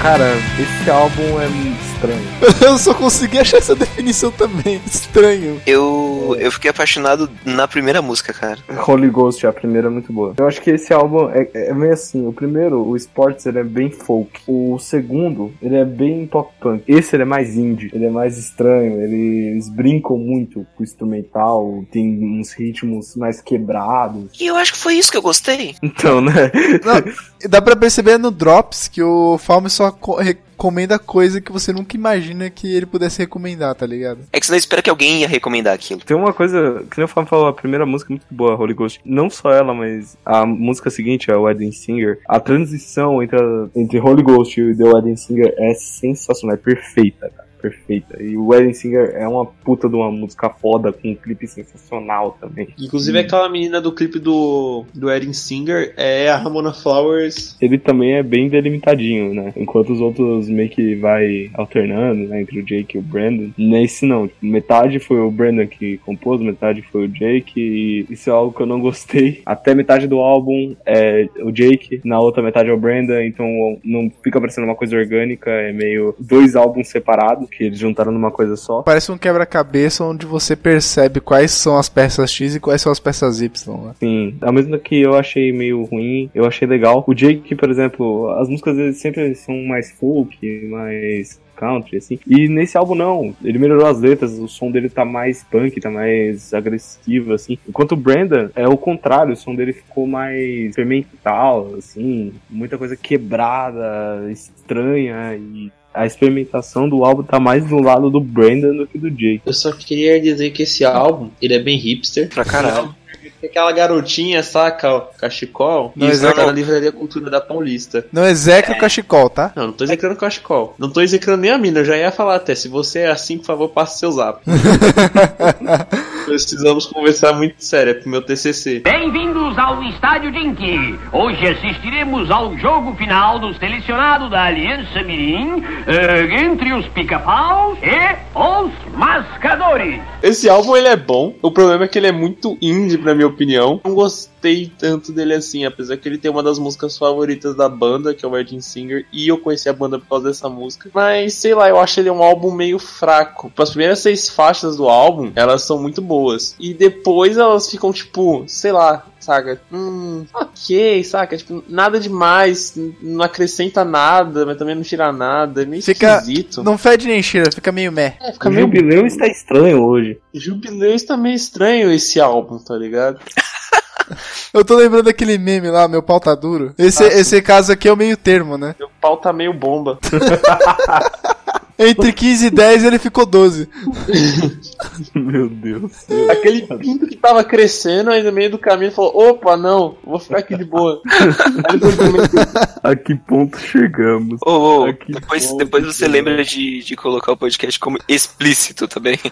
Cara, esse álbum é estranho. Eu só consegui achar essa definição também. Estranho. Eu, eu fiquei apaixonado na primeira música, cara. Holy Ghost, a primeira é muito boa. Eu acho que esse álbum é, é meio assim. O primeiro, o Sports, ele é bem folk. O segundo, ele é bem pop punk. Esse ele é mais indie, ele é mais estranho. Eles brincam muito com o instrumental, tem uns ritmos mais quebrados. E eu acho que foi isso que eu gostei. Então, né? Não, dá pra perceber no Drops que o Falme só co- recomenda coisa que você nunca imagina que ele pudesse recomendar, tá ligado? É que você não espera que alguém ia recomendar aquilo. Tem uma coisa, que nem o Fábio falou, a primeira música é muito boa, Holy Ghost. Não só ela, mas a música seguinte, a Wedding Singer, a transição entre, a- entre Holy Ghost e The Wedding Singer é sensacional, é perfeita, cara. Perfeita. E o Wedding Singer é uma puta de uma música foda, com um clipe sensacional também. Inclusive, aquela menina do clipe do, do Erin Singer é a Ramona Flowers. Ele também é bem delimitadinho, né? Enquanto os outros meio que vai alternando, né? Entre o Jake e o Brandon. Nesse não. Metade foi o Brandon que compôs, metade foi o Jake. E isso é algo que eu não gostei. Até metade do álbum é o Jake, na outra metade é o Brandon. Então não fica parecendo uma coisa orgânica. É meio dois álbuns separados. Que eles juntaram numa coisa só. Parece um quebra-cabeça onde você percebe quais são as peças X e quais são as peças Y. Né? Sim, ao mesmo que eu achei meio ruim, eu achei legal. O Jake, por exemplo, as músicas dele sempre são mais folk, mais country, assim. E nesse álbum não, ele melhorou as letras, o som dele tá mais punk, tá mais agressivo, assim. Enquanto o Brandon é o contrário, o som dele ficou mais experimental, assim, muita coisa quebrada, estranha e a experimentação do álbum tá mais do lado do Brandon do que do Jake. Eu só queria dizer que esse álbum, ele é bem hipster. Pra caralho. Aquela garotinha, saca, o cachecol, Não, exato. tá na livraria Cultura da Paulista. Não execra o cachecol, tá? Não, não tô execrando o cachecol. Não tô execrando nem a mina, eu já ia falar até. Se você é assim, por favor, passe seu zap. Precisamos conversar muito sério, é pro meu TCC. Bem-vindos ao Estádio Dinky. Hoje assistiremos ao jogo final do selecionado da Aliança Mirim eh, entre os pica-paus e os mascadores. Esse álbum ele é bom, o problema é que ele é muito indie, na minha opinião. Não gostei tanto dele assim, apesar que ele tem uma das músicas favoritas da banda, que é o Virgin Singer, e eu conheci a banda por causa dessa música. Mas sei lá, eu acho ele um álbum meio fraco. As primeiras seis faixas do álbum, elas são muito boas. E depois elas ficam tipo, sei lá, saca? Hum, ok, saca? Tipo, nada demais, não acrescenta nada, mas também não tira nada, é meio Fica. esquisito. Não fede nem cheira, fica meio meh. É, fica O meio Jubileu está estranho hoje. Jubileu está meio estranho esse álbum, tá ligado? Eu tô lembrando daquele meme lá, meu pau tá duro. Esse, Ah, esse caso aqui é o meio termo, né? Meu pau tá meio bomba. Entre 15 e 10 ele ficou 12. Meu Deus. Aquele pinto que tava crescendo aí no meio do caminho falou: opa, não, vou ficar aqui de boa. Aí depois também- A que ponto chegamos? Ô, ô, Aqui depois, ponto depois você chegamos. lembra de, de colocar o podcast como explícito também.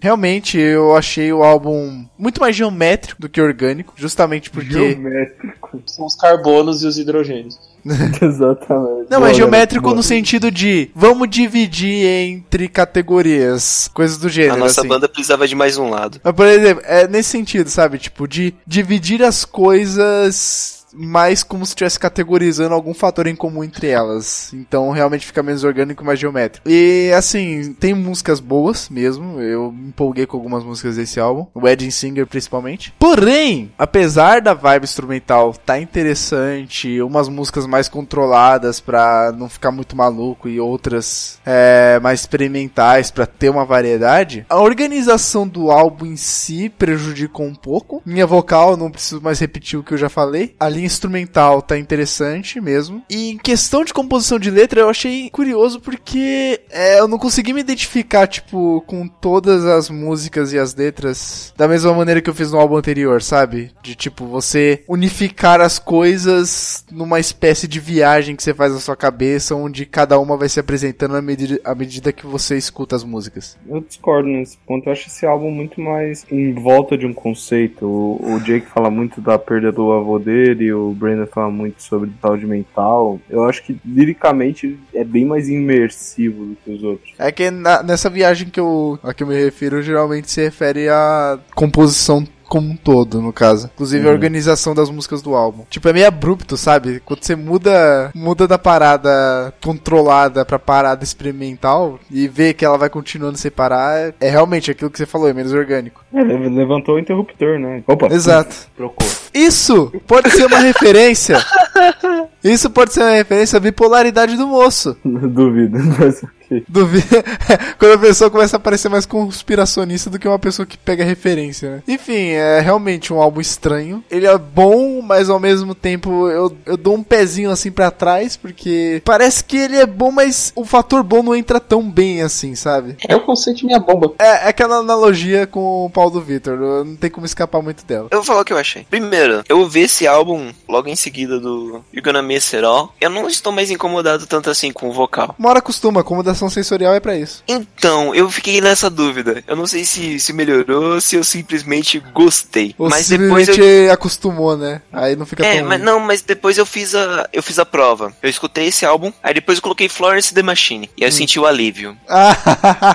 Realmente, eu achei o álbum muito mais geométrico do que orgânico, justamente porque. Geométrico. São os carbonos e os hidrogênios. Exatamente. Não, Boa, geométrico boa. no sentido de vamos dividir entre categorias, coisas do gênero. A nossa assim. banda precisava de mais um lado. Mas, por exemplo, é nesse sentido, sabe? Tipo, de dividir as coisas mais como se estivesse categorizando algum fator em comum entre elas. Então realmente fica menos orgânico e mais geométrico. E assim, tem músicas boas mesmo. Eu me empolguei com algumas músicas desse álbum. Wedding Singer principalmente. Porém, apesar da vibe instrumental tá interessante, umas músicas mais controladas pra não ficar muito maluco e outras é, mais experimentais pra ter uma variedade, a organização do álbum em si prejudicou um pouco. Minha vocal, não preciso mais repetir o que eu já falei. A linha instrumental tá interessante mesmo. E em questão de composição de letra, eu achei curioso porque é, eu não consegui me identificar, tipo, com todas as músicas e as letras da mesma maneira que eu fiz no álbum anterior, sabe? De tipo, você unificar as coisas numa espécie de viagem que você faz na sua cabeça, onde cada uma vai se apresentando à medida, à medida que você escuta as músicas. Eu discordo nesse ponto. Eu acho esse álbum muito mais em volta de um conceito. O, o Jake fala muito da perda do avô dele, o Brandon fala muito sobre saúde mental. Eu acho que liricamente é bem mais imersivo do que os outros. É que na- nessa viagem que eu, a que eu me refiro, geralmente se refere à composição como um todo, no caso. Inclusive a Uhum. organização das músicas do álbum. Tipo, é meio abrupto, sabe? Quando você muda, muda da parada controlada pra parada experimental e vê que ela vai continuando sem parar, é, é realmente aquilo que você falou, é menos orgânico. É, le- levantou o interruptor, né? Opa! Exato. Trocou. Isso pode ser uma referência. Isso pode ser uma referência à bipolaridade do moço. Duvido, mas ok. Duvi- Quando a pessoa começa a parecer mais conspiracionista do que uma pessoa que pega referência, né? Enfim, é realmente um álbum estranho. Ele é bom, mas ao mesmo tempo eu, eu dou um pezinho assim pra trás, porque parece que ele é bom, mas o fator bom não entra tão bem assim, sabe? É o conceito de minha bomba. É, é aquela analogia com o Paulo do Vitor, não tem como escapar muito dela. Eu vou falar o que eu achei. Primeiro, eu ouvi esse álbum logo em seguida do You're Gonna Miss It All. Eu não estou mais incomodado tanto assim com o vocal. Uma hora acostuma, como da estimulação sensorial é pra isso. Então, eu fiquei nessa dúvida. Eu não sei se, se melhorou, se eu simplesmente gostei. Ou mas depois simplesmente eu. acostumou, né? Aí não fica É, tão. mas não, mas depois eu fiz a eu fiz a prova. Eu escutei esse álbum, aí depois eu coloquei Florence the Machine. E aí eu senti o alívio.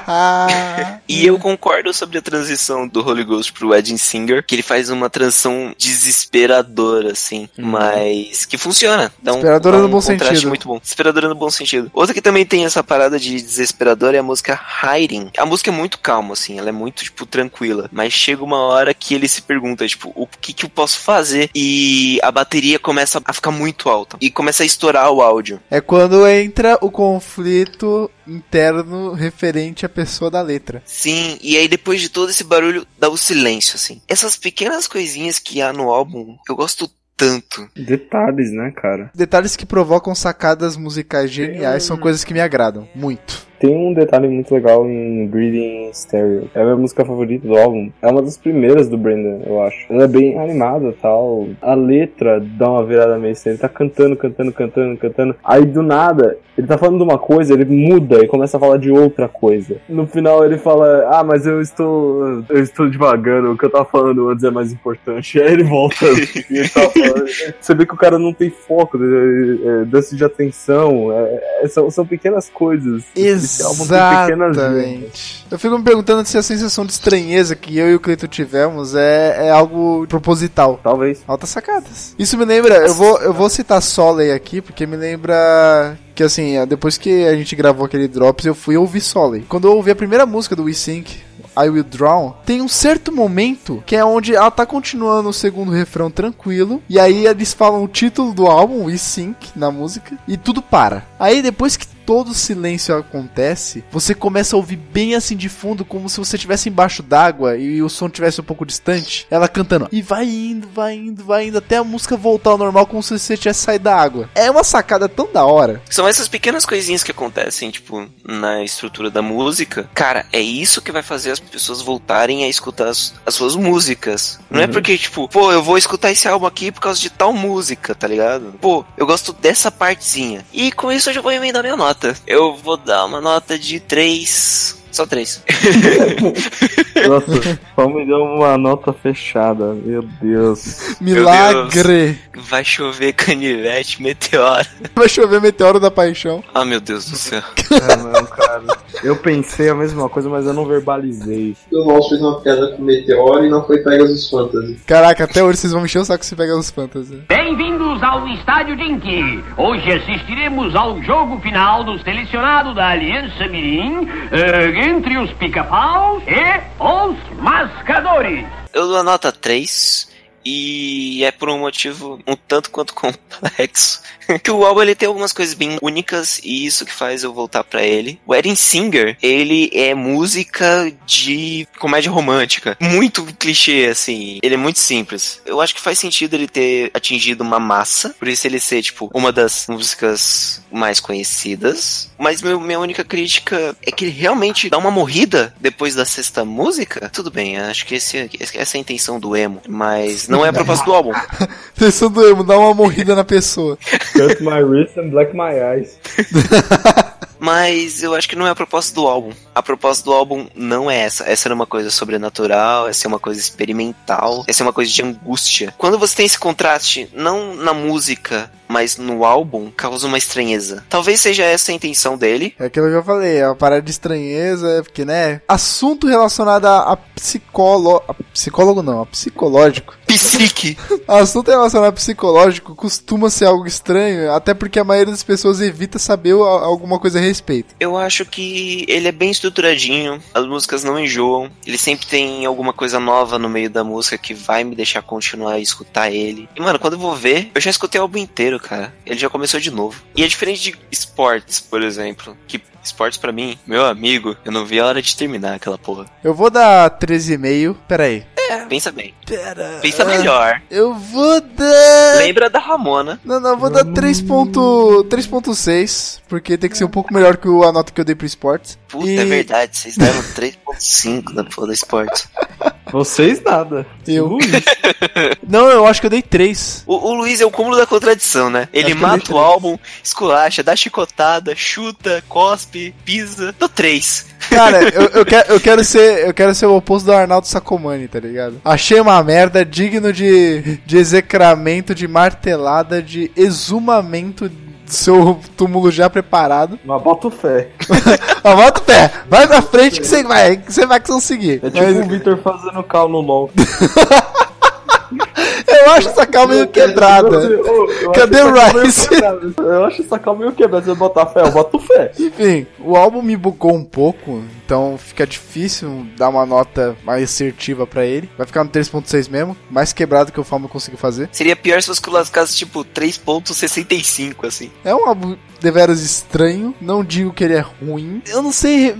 Ah, E eu concordo sobre a transição do Holy Ghost pro Wedding Singer, que ele faz uma transição desesperadora, assim, mas que funciona. Dá um, Desesperadora dá no um bom contraste sentido. muito bom. Desesperadora no bom sentido. Outra que também tem essa parada de desesperadora é a música Hiding. A música é muito calma, assim, ela é muito, tipo, tranquila, mas chega uma hora que ele se pergunta, tipo, o que que eu posso fazer? E a bateria começa a ficar muito alta e começa a estourar o áudio. É quando entra o conflito interno referente à pessoa da letra. Sim, e aí depois de todo esse barulho, dá o silêncio, assim. Essas pequenas coisinhas que há no álbum, eu gosto tanto. Detalhes, né, cara? Detalhes que provocam sacadas musicais geniais são coisas que me agradam muito. Tem um detalhe muito legal em Breathing Stereo. É a minha música favorita do álbum. É uma das primeiras do Brandon, eu acho. Ela é bem animada e tal. A letra dá uma virada meio estranha. Ele tá cantando, cantando, cantando, cantando. Aí do nada, ele tá falando de uma coisa, ele muda e começa a falar de outra coisa. No final ele fala: Ah, mas eu estou. Eu estou devagando, o que eu tava falando antes é mais importante. Aí ele volta e ele tá falando. Você vê que o cara não tem foco, é, é, déficit de atenção. É, é, são, são pequenas coisas. Esse álbum tem pequenas Exatamente. Eu fico me perguntando se a sensação de estranheza que eu e o Cleiton tivemos é, é algo proposital. Talvez. Altas sacadas. Isso me lembra, eu vou, eu vou citar Soleil aqui, porque me lembra que assim, depois que a gente gravou aquele Drops, eu fui ouvir Soleil. Quando eu ouvi a primeira música do We Sync, I Will Drown, tem um certo momento que é onde ela tá continuando o segundo refrão tranquilo, e aí eles falam o título do álbum, We Sync, na música, e tudo para. Aí depois que todo o silêncio acontece, você começa a ouvir bem assim de fundo, como se você estivesse embaixo d'água e o som estivesse um pouco distante, ela cantando, e vai indo, vai indo, vai indo, até a música voltar ao normal, como se você tivesse saído da água. É uma sacada tão da hora. São essas pequenas coisinhas que acontecem, tipo, na estrutura da música. Cara, é isso que vai fazer as pessoas voltarem a escutar as, as suas músicas. Não é Uhum. porque, tipo, pô, eu vou escutar esse álbum aqui por causa de tal música, tá ligado? Pô, eu gosto dessa partezinha. E com isso eu já vou emendar minha nota. Eu vou dar uma nota de 3. Só 3. Nossa, só me deu uma nota fechada. Meu Deus. Milagre! Vai chover canivete, meteoro. Vai chover meteoro da paixão. Ah, meu Deus do céu. Ah, não, cara. Eu pensei a mesma coisa, mas eu não verbalizei. O Lost fez uma piada com Meteoro e não foi Pegasus Fantasy. Caraca, até hoje vocês vão me encher o saco se pegar os fantasy. Bem-vindos ao Estádio Dinky. Hoje assistiremos ao jogo final do selecionado da Aliança Mirim eh, entre os pica-paus e os mascadores. Eu dou a nota 3 e é por um motivo um tanto quanto complexo. Que o álbum ele tem algumas coisas bem únicas e isso que faz eu voltar pra ele. O Wedding Singer, ele é música de comédia romântica. Muito clichê, assim. Ele é muito simples. Eu acho que faz sentido ele ter atingido uma massa, por isso ele ser, tipo, uma das músicas mais conhecidas. Mas meu, minha única crítica é que ele realmente dá uma morrida depois da sexta música. Tudo bem, acho que esse, essa é a intenção do emo, mas não é a propósito do álbum. Atenção do emo, dá uma morrida na pessoa. Cut my wrist and black my eyes. Mas eu acho que não é a proposta do álbum. A proposta do álbum não é essa. Essa era uma coisa sobrenatural, essa é uma coisa experimental, essa é uma coisa de angústia. Quando você tem esse contraste, não na música, mas no álbum, causa uma estranheza. Talvez seja essa a intenção dele. É aquilo que eu falei, a parada de estranheza, é porque, né? Assunto relacionado a, a psicólogo. A psicólogo não, a psicológico. Psique. Assunto relacionado psicológico costuma ser algo estranho, até porque a maioria das pessoas evita saber alguma coisa a respeito. Eu acho que ele é bem estruturadinho, as músicas não enjoam, ele sempre tem alguma coisa nova no meio da música que vai me deixar continuar a escutar ele. E mano, quando eu vou ver, eu já escutei o álbum inteiro, cara. Ele já começou de novo. E é diferente de Sports, por exemplo, que Sports pra mim, meu amigo, eu não vi a hora de terminar aquela porra. Eu vou dar 13,5. Pera aí. É, pensa bem. Pera. Pensa melhor. Eu vou dar. Lembra da Ramona. Não, não, eu vou dar 3.6, porque tem que ser um pouco melhor que o- a nota que eu dei pro esportes. Puta, E- é verdade. Vocês deram 3.5 na porra da esporte. Vocês nada. Eu. Não, eu acho que eu dei 3. O, o Luiz é o cúmulo da contradição, né? Ele mata o álbum, esculacha, dá chicotada, chuta, cospe, pisa. Do 3. Cara, eu, eu, quero, eu, quero ser, eu quero ser o oposto do Arnaldo Sacomani, tá ligado? Achei uma merda digno de, de execramento, de martelada, de exumamento do seu túmulo já preparado. Mas bota fé. Ó, bota o pé, vai pra frente que você vai, que você vai conseguir. É tipo Mas o Victor fazendo cal no LOL. eu acho essa calma meio quebrada. Eu Cadê o Rice? Eu acho essa cal meio quebrada. Você botar fé, eu boto fé. Enfim, o álbum me bugou um pouco, então fica difícil dar uma nota mais assertiva pra ele. Vai ficar no 3.6 mesmo, mais quebrado que o Falmo conseguiu fazer. Seria pior se fosse colocasse tipo 3.65, assim. É um álbum deveras estranho, não digo que ele é ruim. Eu não sei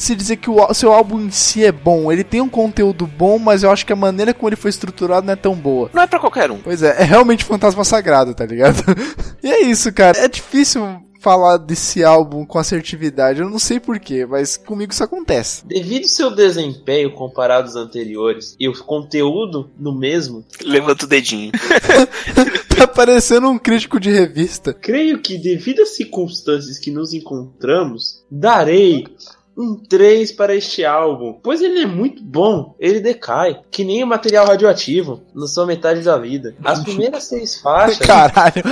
se dizer que o seu álbum em si é bom. Ele tem um conteúdo bom, mas eu acho que a maneira como ele foi estruturado não é tão boa. Não é pra qualquer um. Pois é, é realmente fantasma sagrado, tá ligado? e é isso, cara. É difícil falar desse álbum com assertividade. Eu não sei porquê, mas comigo isso acontece. Devido ao seu desempenho comparado aos anteriores e o conteúdo no mesmo, Levanta o dedinho. Tá parecendo um crítico de revista. creio que devido às circunstâncias que nos encontramos, darei um 3 para este álbum, pois ele é muito bom, ele decai, que nem o material radioativo, na sua metade da vida. As primeiras seis faixas, Caralho.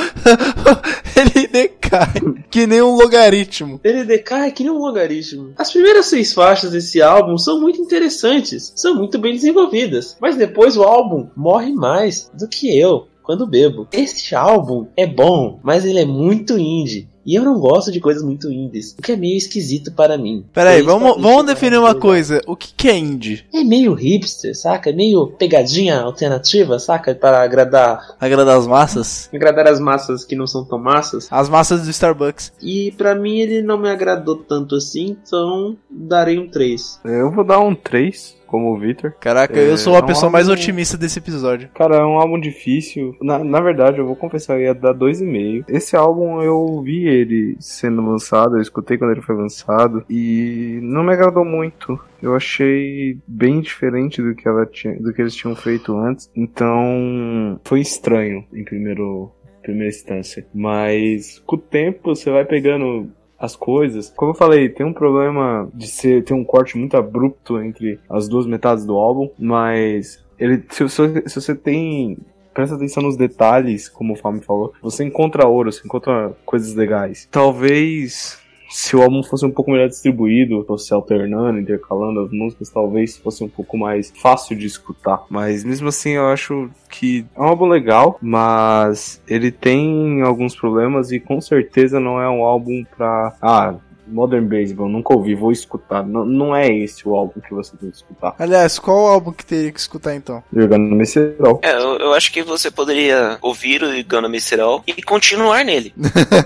ele decai. Que nem um logaritmo. ele decai que nem um logaritmo. As primeiras seis faixas desse álbum são muito interessantes, são muito bem desenvolvidas, mas depois o álbum morre mais do que eu quando bebo. Este álbum é bom, mas ele é muito indie. E eu não gosto de coisas muito indies, o que é meio esquisito para mim. Peraí, vamos, vamos definir uma coisa. O que, que é indie? É meio hipster, saca? É meio pegadinha alternativa, saca? Para agradar, Agradar as massas? agradar as massas que não são tão massas. As massas do Starbucks. E pra mim ele não me agradou tanto assim, então darei um 3. Eu vou dar um 3, como o Victor. Caraca, É, eu sou a é um pessoa mais álbum- otimista desse episódio. Cara, é um álbum difícil. Na, na verdade, eu vou confessar, eu ia dar 2,5. Esse álbum eu vi ele sendo lançado, eu escutei quando ele foi lançado e não me agradou muito. Eu achei bem diferente do que, ela tinha, do que eles tinham feito antes. Então, foi estranho em primeiro, primeira instância. Mas com o tempo você vai pegando as coisas. Como eu falei, tem um problema de ser ter um corte muito abrupto entre as duas metades do álbum, mas ele se, você- se você tem presta atenção nos detalhes, como o Fábio falou, você encontra ouro, você encontra coisas legais. Talvez se o álbum fosse um pouco melhor distribuído, fosse alternando, intercalando as músicas, talvez fosse um pouco mais fácil de escutar. Mas mesmo assim, eu acho que é um álbum legal, mas ele tem alguns problemas e com certeza não é um álbum pra. Ah, Modern Baseball, nunca ouvi, vou escutar. Não, não é esse o álbum que você tem que escutar. Aliás, qual o álbum que teria que escutar então? Jogando no Mercedal. É, eu, eu acho que você poderia ouvir o Gonna Miserol e continuar nele.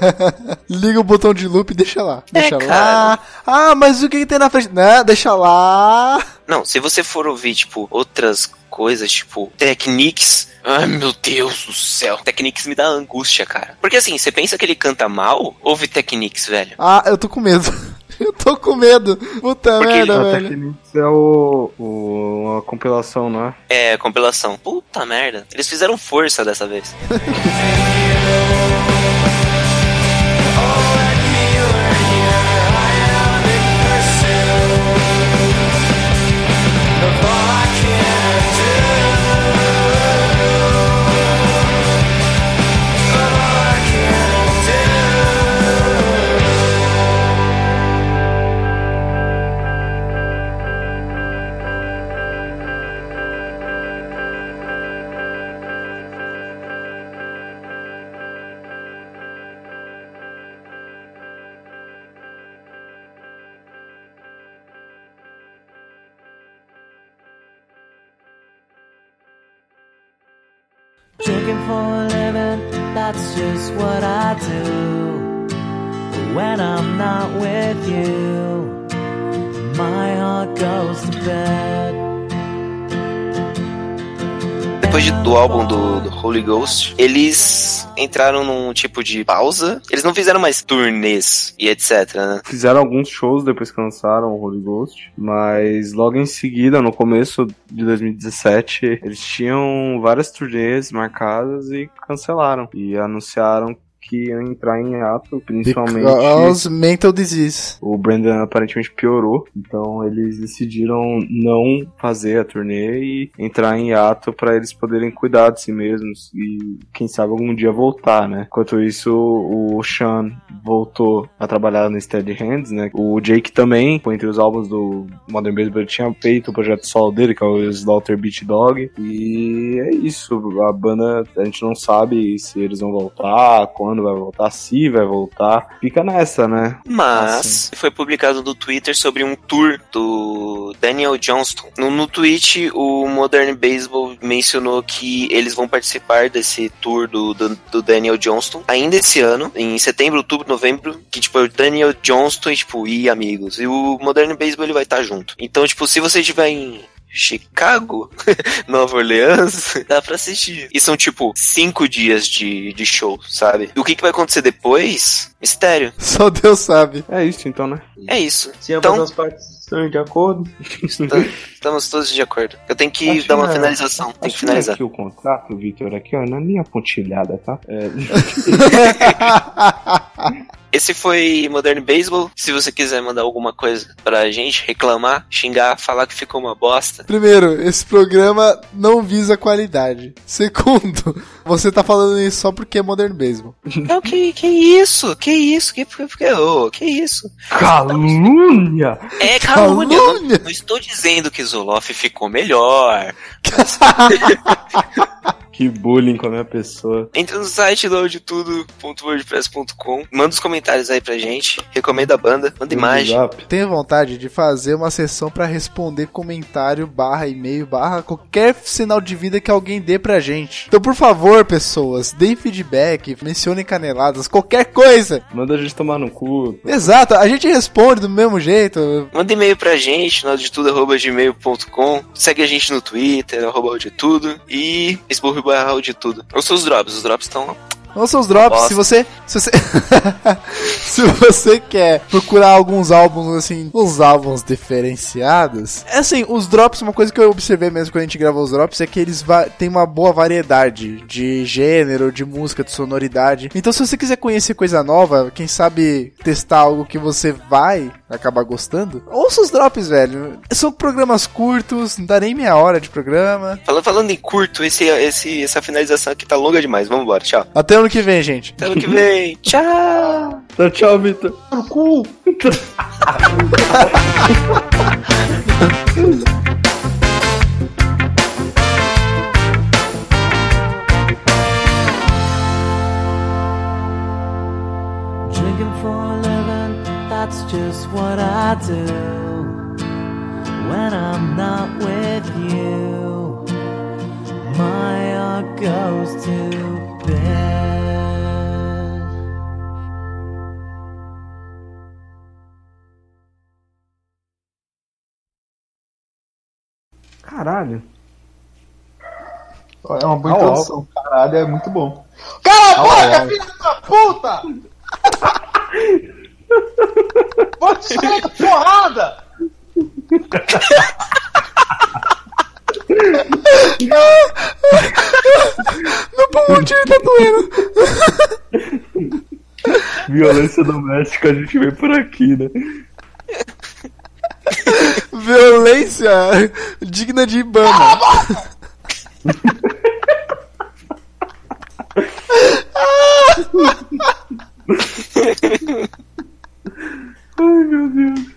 Liga o botão de loop e deixa lá. Deixa lá. cara. Ah, mas o que, que tem na frente? Não, deixa lá. Não, se você for ouvir, tipo, outras coisas, tipo, Techniques. Ai, meu Deus do céu. Techniques me dá angústia, cara. Porque assim, você pensa que ele canta mal? Ouve Techniques, velho. Ah, eu tô com medo. Eu tô com medo. Puta Porque merda, Até velho. é o, o, uma compilação, não é? É, compilação. Puta merda. Eles fizeram força dessa vez. for a living, that's just what I do. But when I'm not with you, my heart goes to bed. Depois de- do álbum do, do Holy Ghost, eles entraram num tipo de pausa. Eles não fizeram mais turnês e etc, né? Fizeram alguns shows depois que lançaram o Holy Ghost, mas logo em seguida, no começo de 2017, eles tinham várias turnês marcadas e cancelaram. E anunciaram que iam entrar em ato, principalmente. Because mental disease. O Brandon aparentemente piorou, então eles decidiram não fazer a turnê e entrar em ato para eles poderem cuidar de si mesmos e quem sabe algum dia voltar, né? Enquanto isso, o Sean voltou a trabalhar no Steady Hands, né? O Jake também, entre os álbuns do Modern Baseball, ele tinha feito o projeto solo dele, que é o Slaughter Beach Dog, e é isso. A banda, a gente não sabe se eles vão voltar, quando vai voltar, se vai voltar. Fica nessa, né? Mas foi publicado no Twitter sobre um tour do Daniel Johnston. No, no tweet, o Modern Baseball mencionou que eles vão participar desse tour do, do, do Daniel Johnston ainda esse ano, em setembro, outubro, novembro, que tipo é o Daniel Johnston e tipo, e amigos. E o Modern Baseball ele vai estar junto. Então, tipo, se você estiver em Chicago, Nova Orleans, dá pra assistir. E são tipo cinco dias de, de show, sabe? E o que, que vai acontecer depois? Mistério. Só Deus sabe. É isso então, né? É isso. Se ambas Então, as partes estão de acordo. Está- Estamos todos de acordo. Eu tenho que Acho dar uma que é- finalização. Tem que Acho finalizar. aqui o contrato, Victor, aqui, ó, na minha pontilhada, tá? É, Esse foi Modern Baseball. Se você quiser mandar alguma coisa pra gente, reclamar, xingar, falar que ficou uma bosta. Primeiro, esse programa não visa qualidade. Segundo, você tá falando isso só porque é Modern Baseball. Não, que, que isso? Que isso? Que, que, que, ô, que isso? calúnia! É calúnia. Calúnia. Não, não estou dizendo que Zoloff ficou melhor. Que bullying com a minha pessoa. Entra no site loadtudo.wordpress.com, manda os comentários aí pra gente, recomenda a banda, manda imagem. Zap. Tenho vontade de fazer uma sessão pra responder comentário, barra e-mail, barra qualquer sinal de vida que alguém dê pra gente. Então, por favor, pessoas, deem feedback, mencionem caneladas, qualquer coisa. Manda a gente tomar no cu. Exato, a gente responde do mesmo jeito. Manda e-mail pra gente, nodetudo.gmail.com. Segue a gente no Twitter, arroba tudo e esburro barra de tudo. Ou seus drops, os drops estão Ouça os drops, se você. Se você, se você quer procurar alguns álbuns, assim, uns álbuns diferenciados. É assim, os drops, uma coisa que eu observei mesmo quando a gente gravou os drops é que eles têm uma boa variedade de gênero, de música, de sonoridade. Então, se você quiser conhecer coisa nova, quem sabe testar algo que você vai acabar gostando, ouça os drops, velho. São programas curtos, não dá nem meia hora de programa. Falando, falando em curto, esse, esse, essa finalização aqui tá longa demais. Vamos embora, tchau. Até ano que vem, gente. Até ano que vem. tchau. Então, tchau, Vitor. Drinking for a living, that's just what I do. When I'm not with you, my heart goes to. Caralho. É uma boa Au, introdução. Caralho, é muito bom. Cala a boca, filha da puta! Vou te sair com porrada! Meu pulmão direito tá doendo. Violência doméstica a gente vem por aqui, né? Violência digna de Ibama. Ai meu Deus.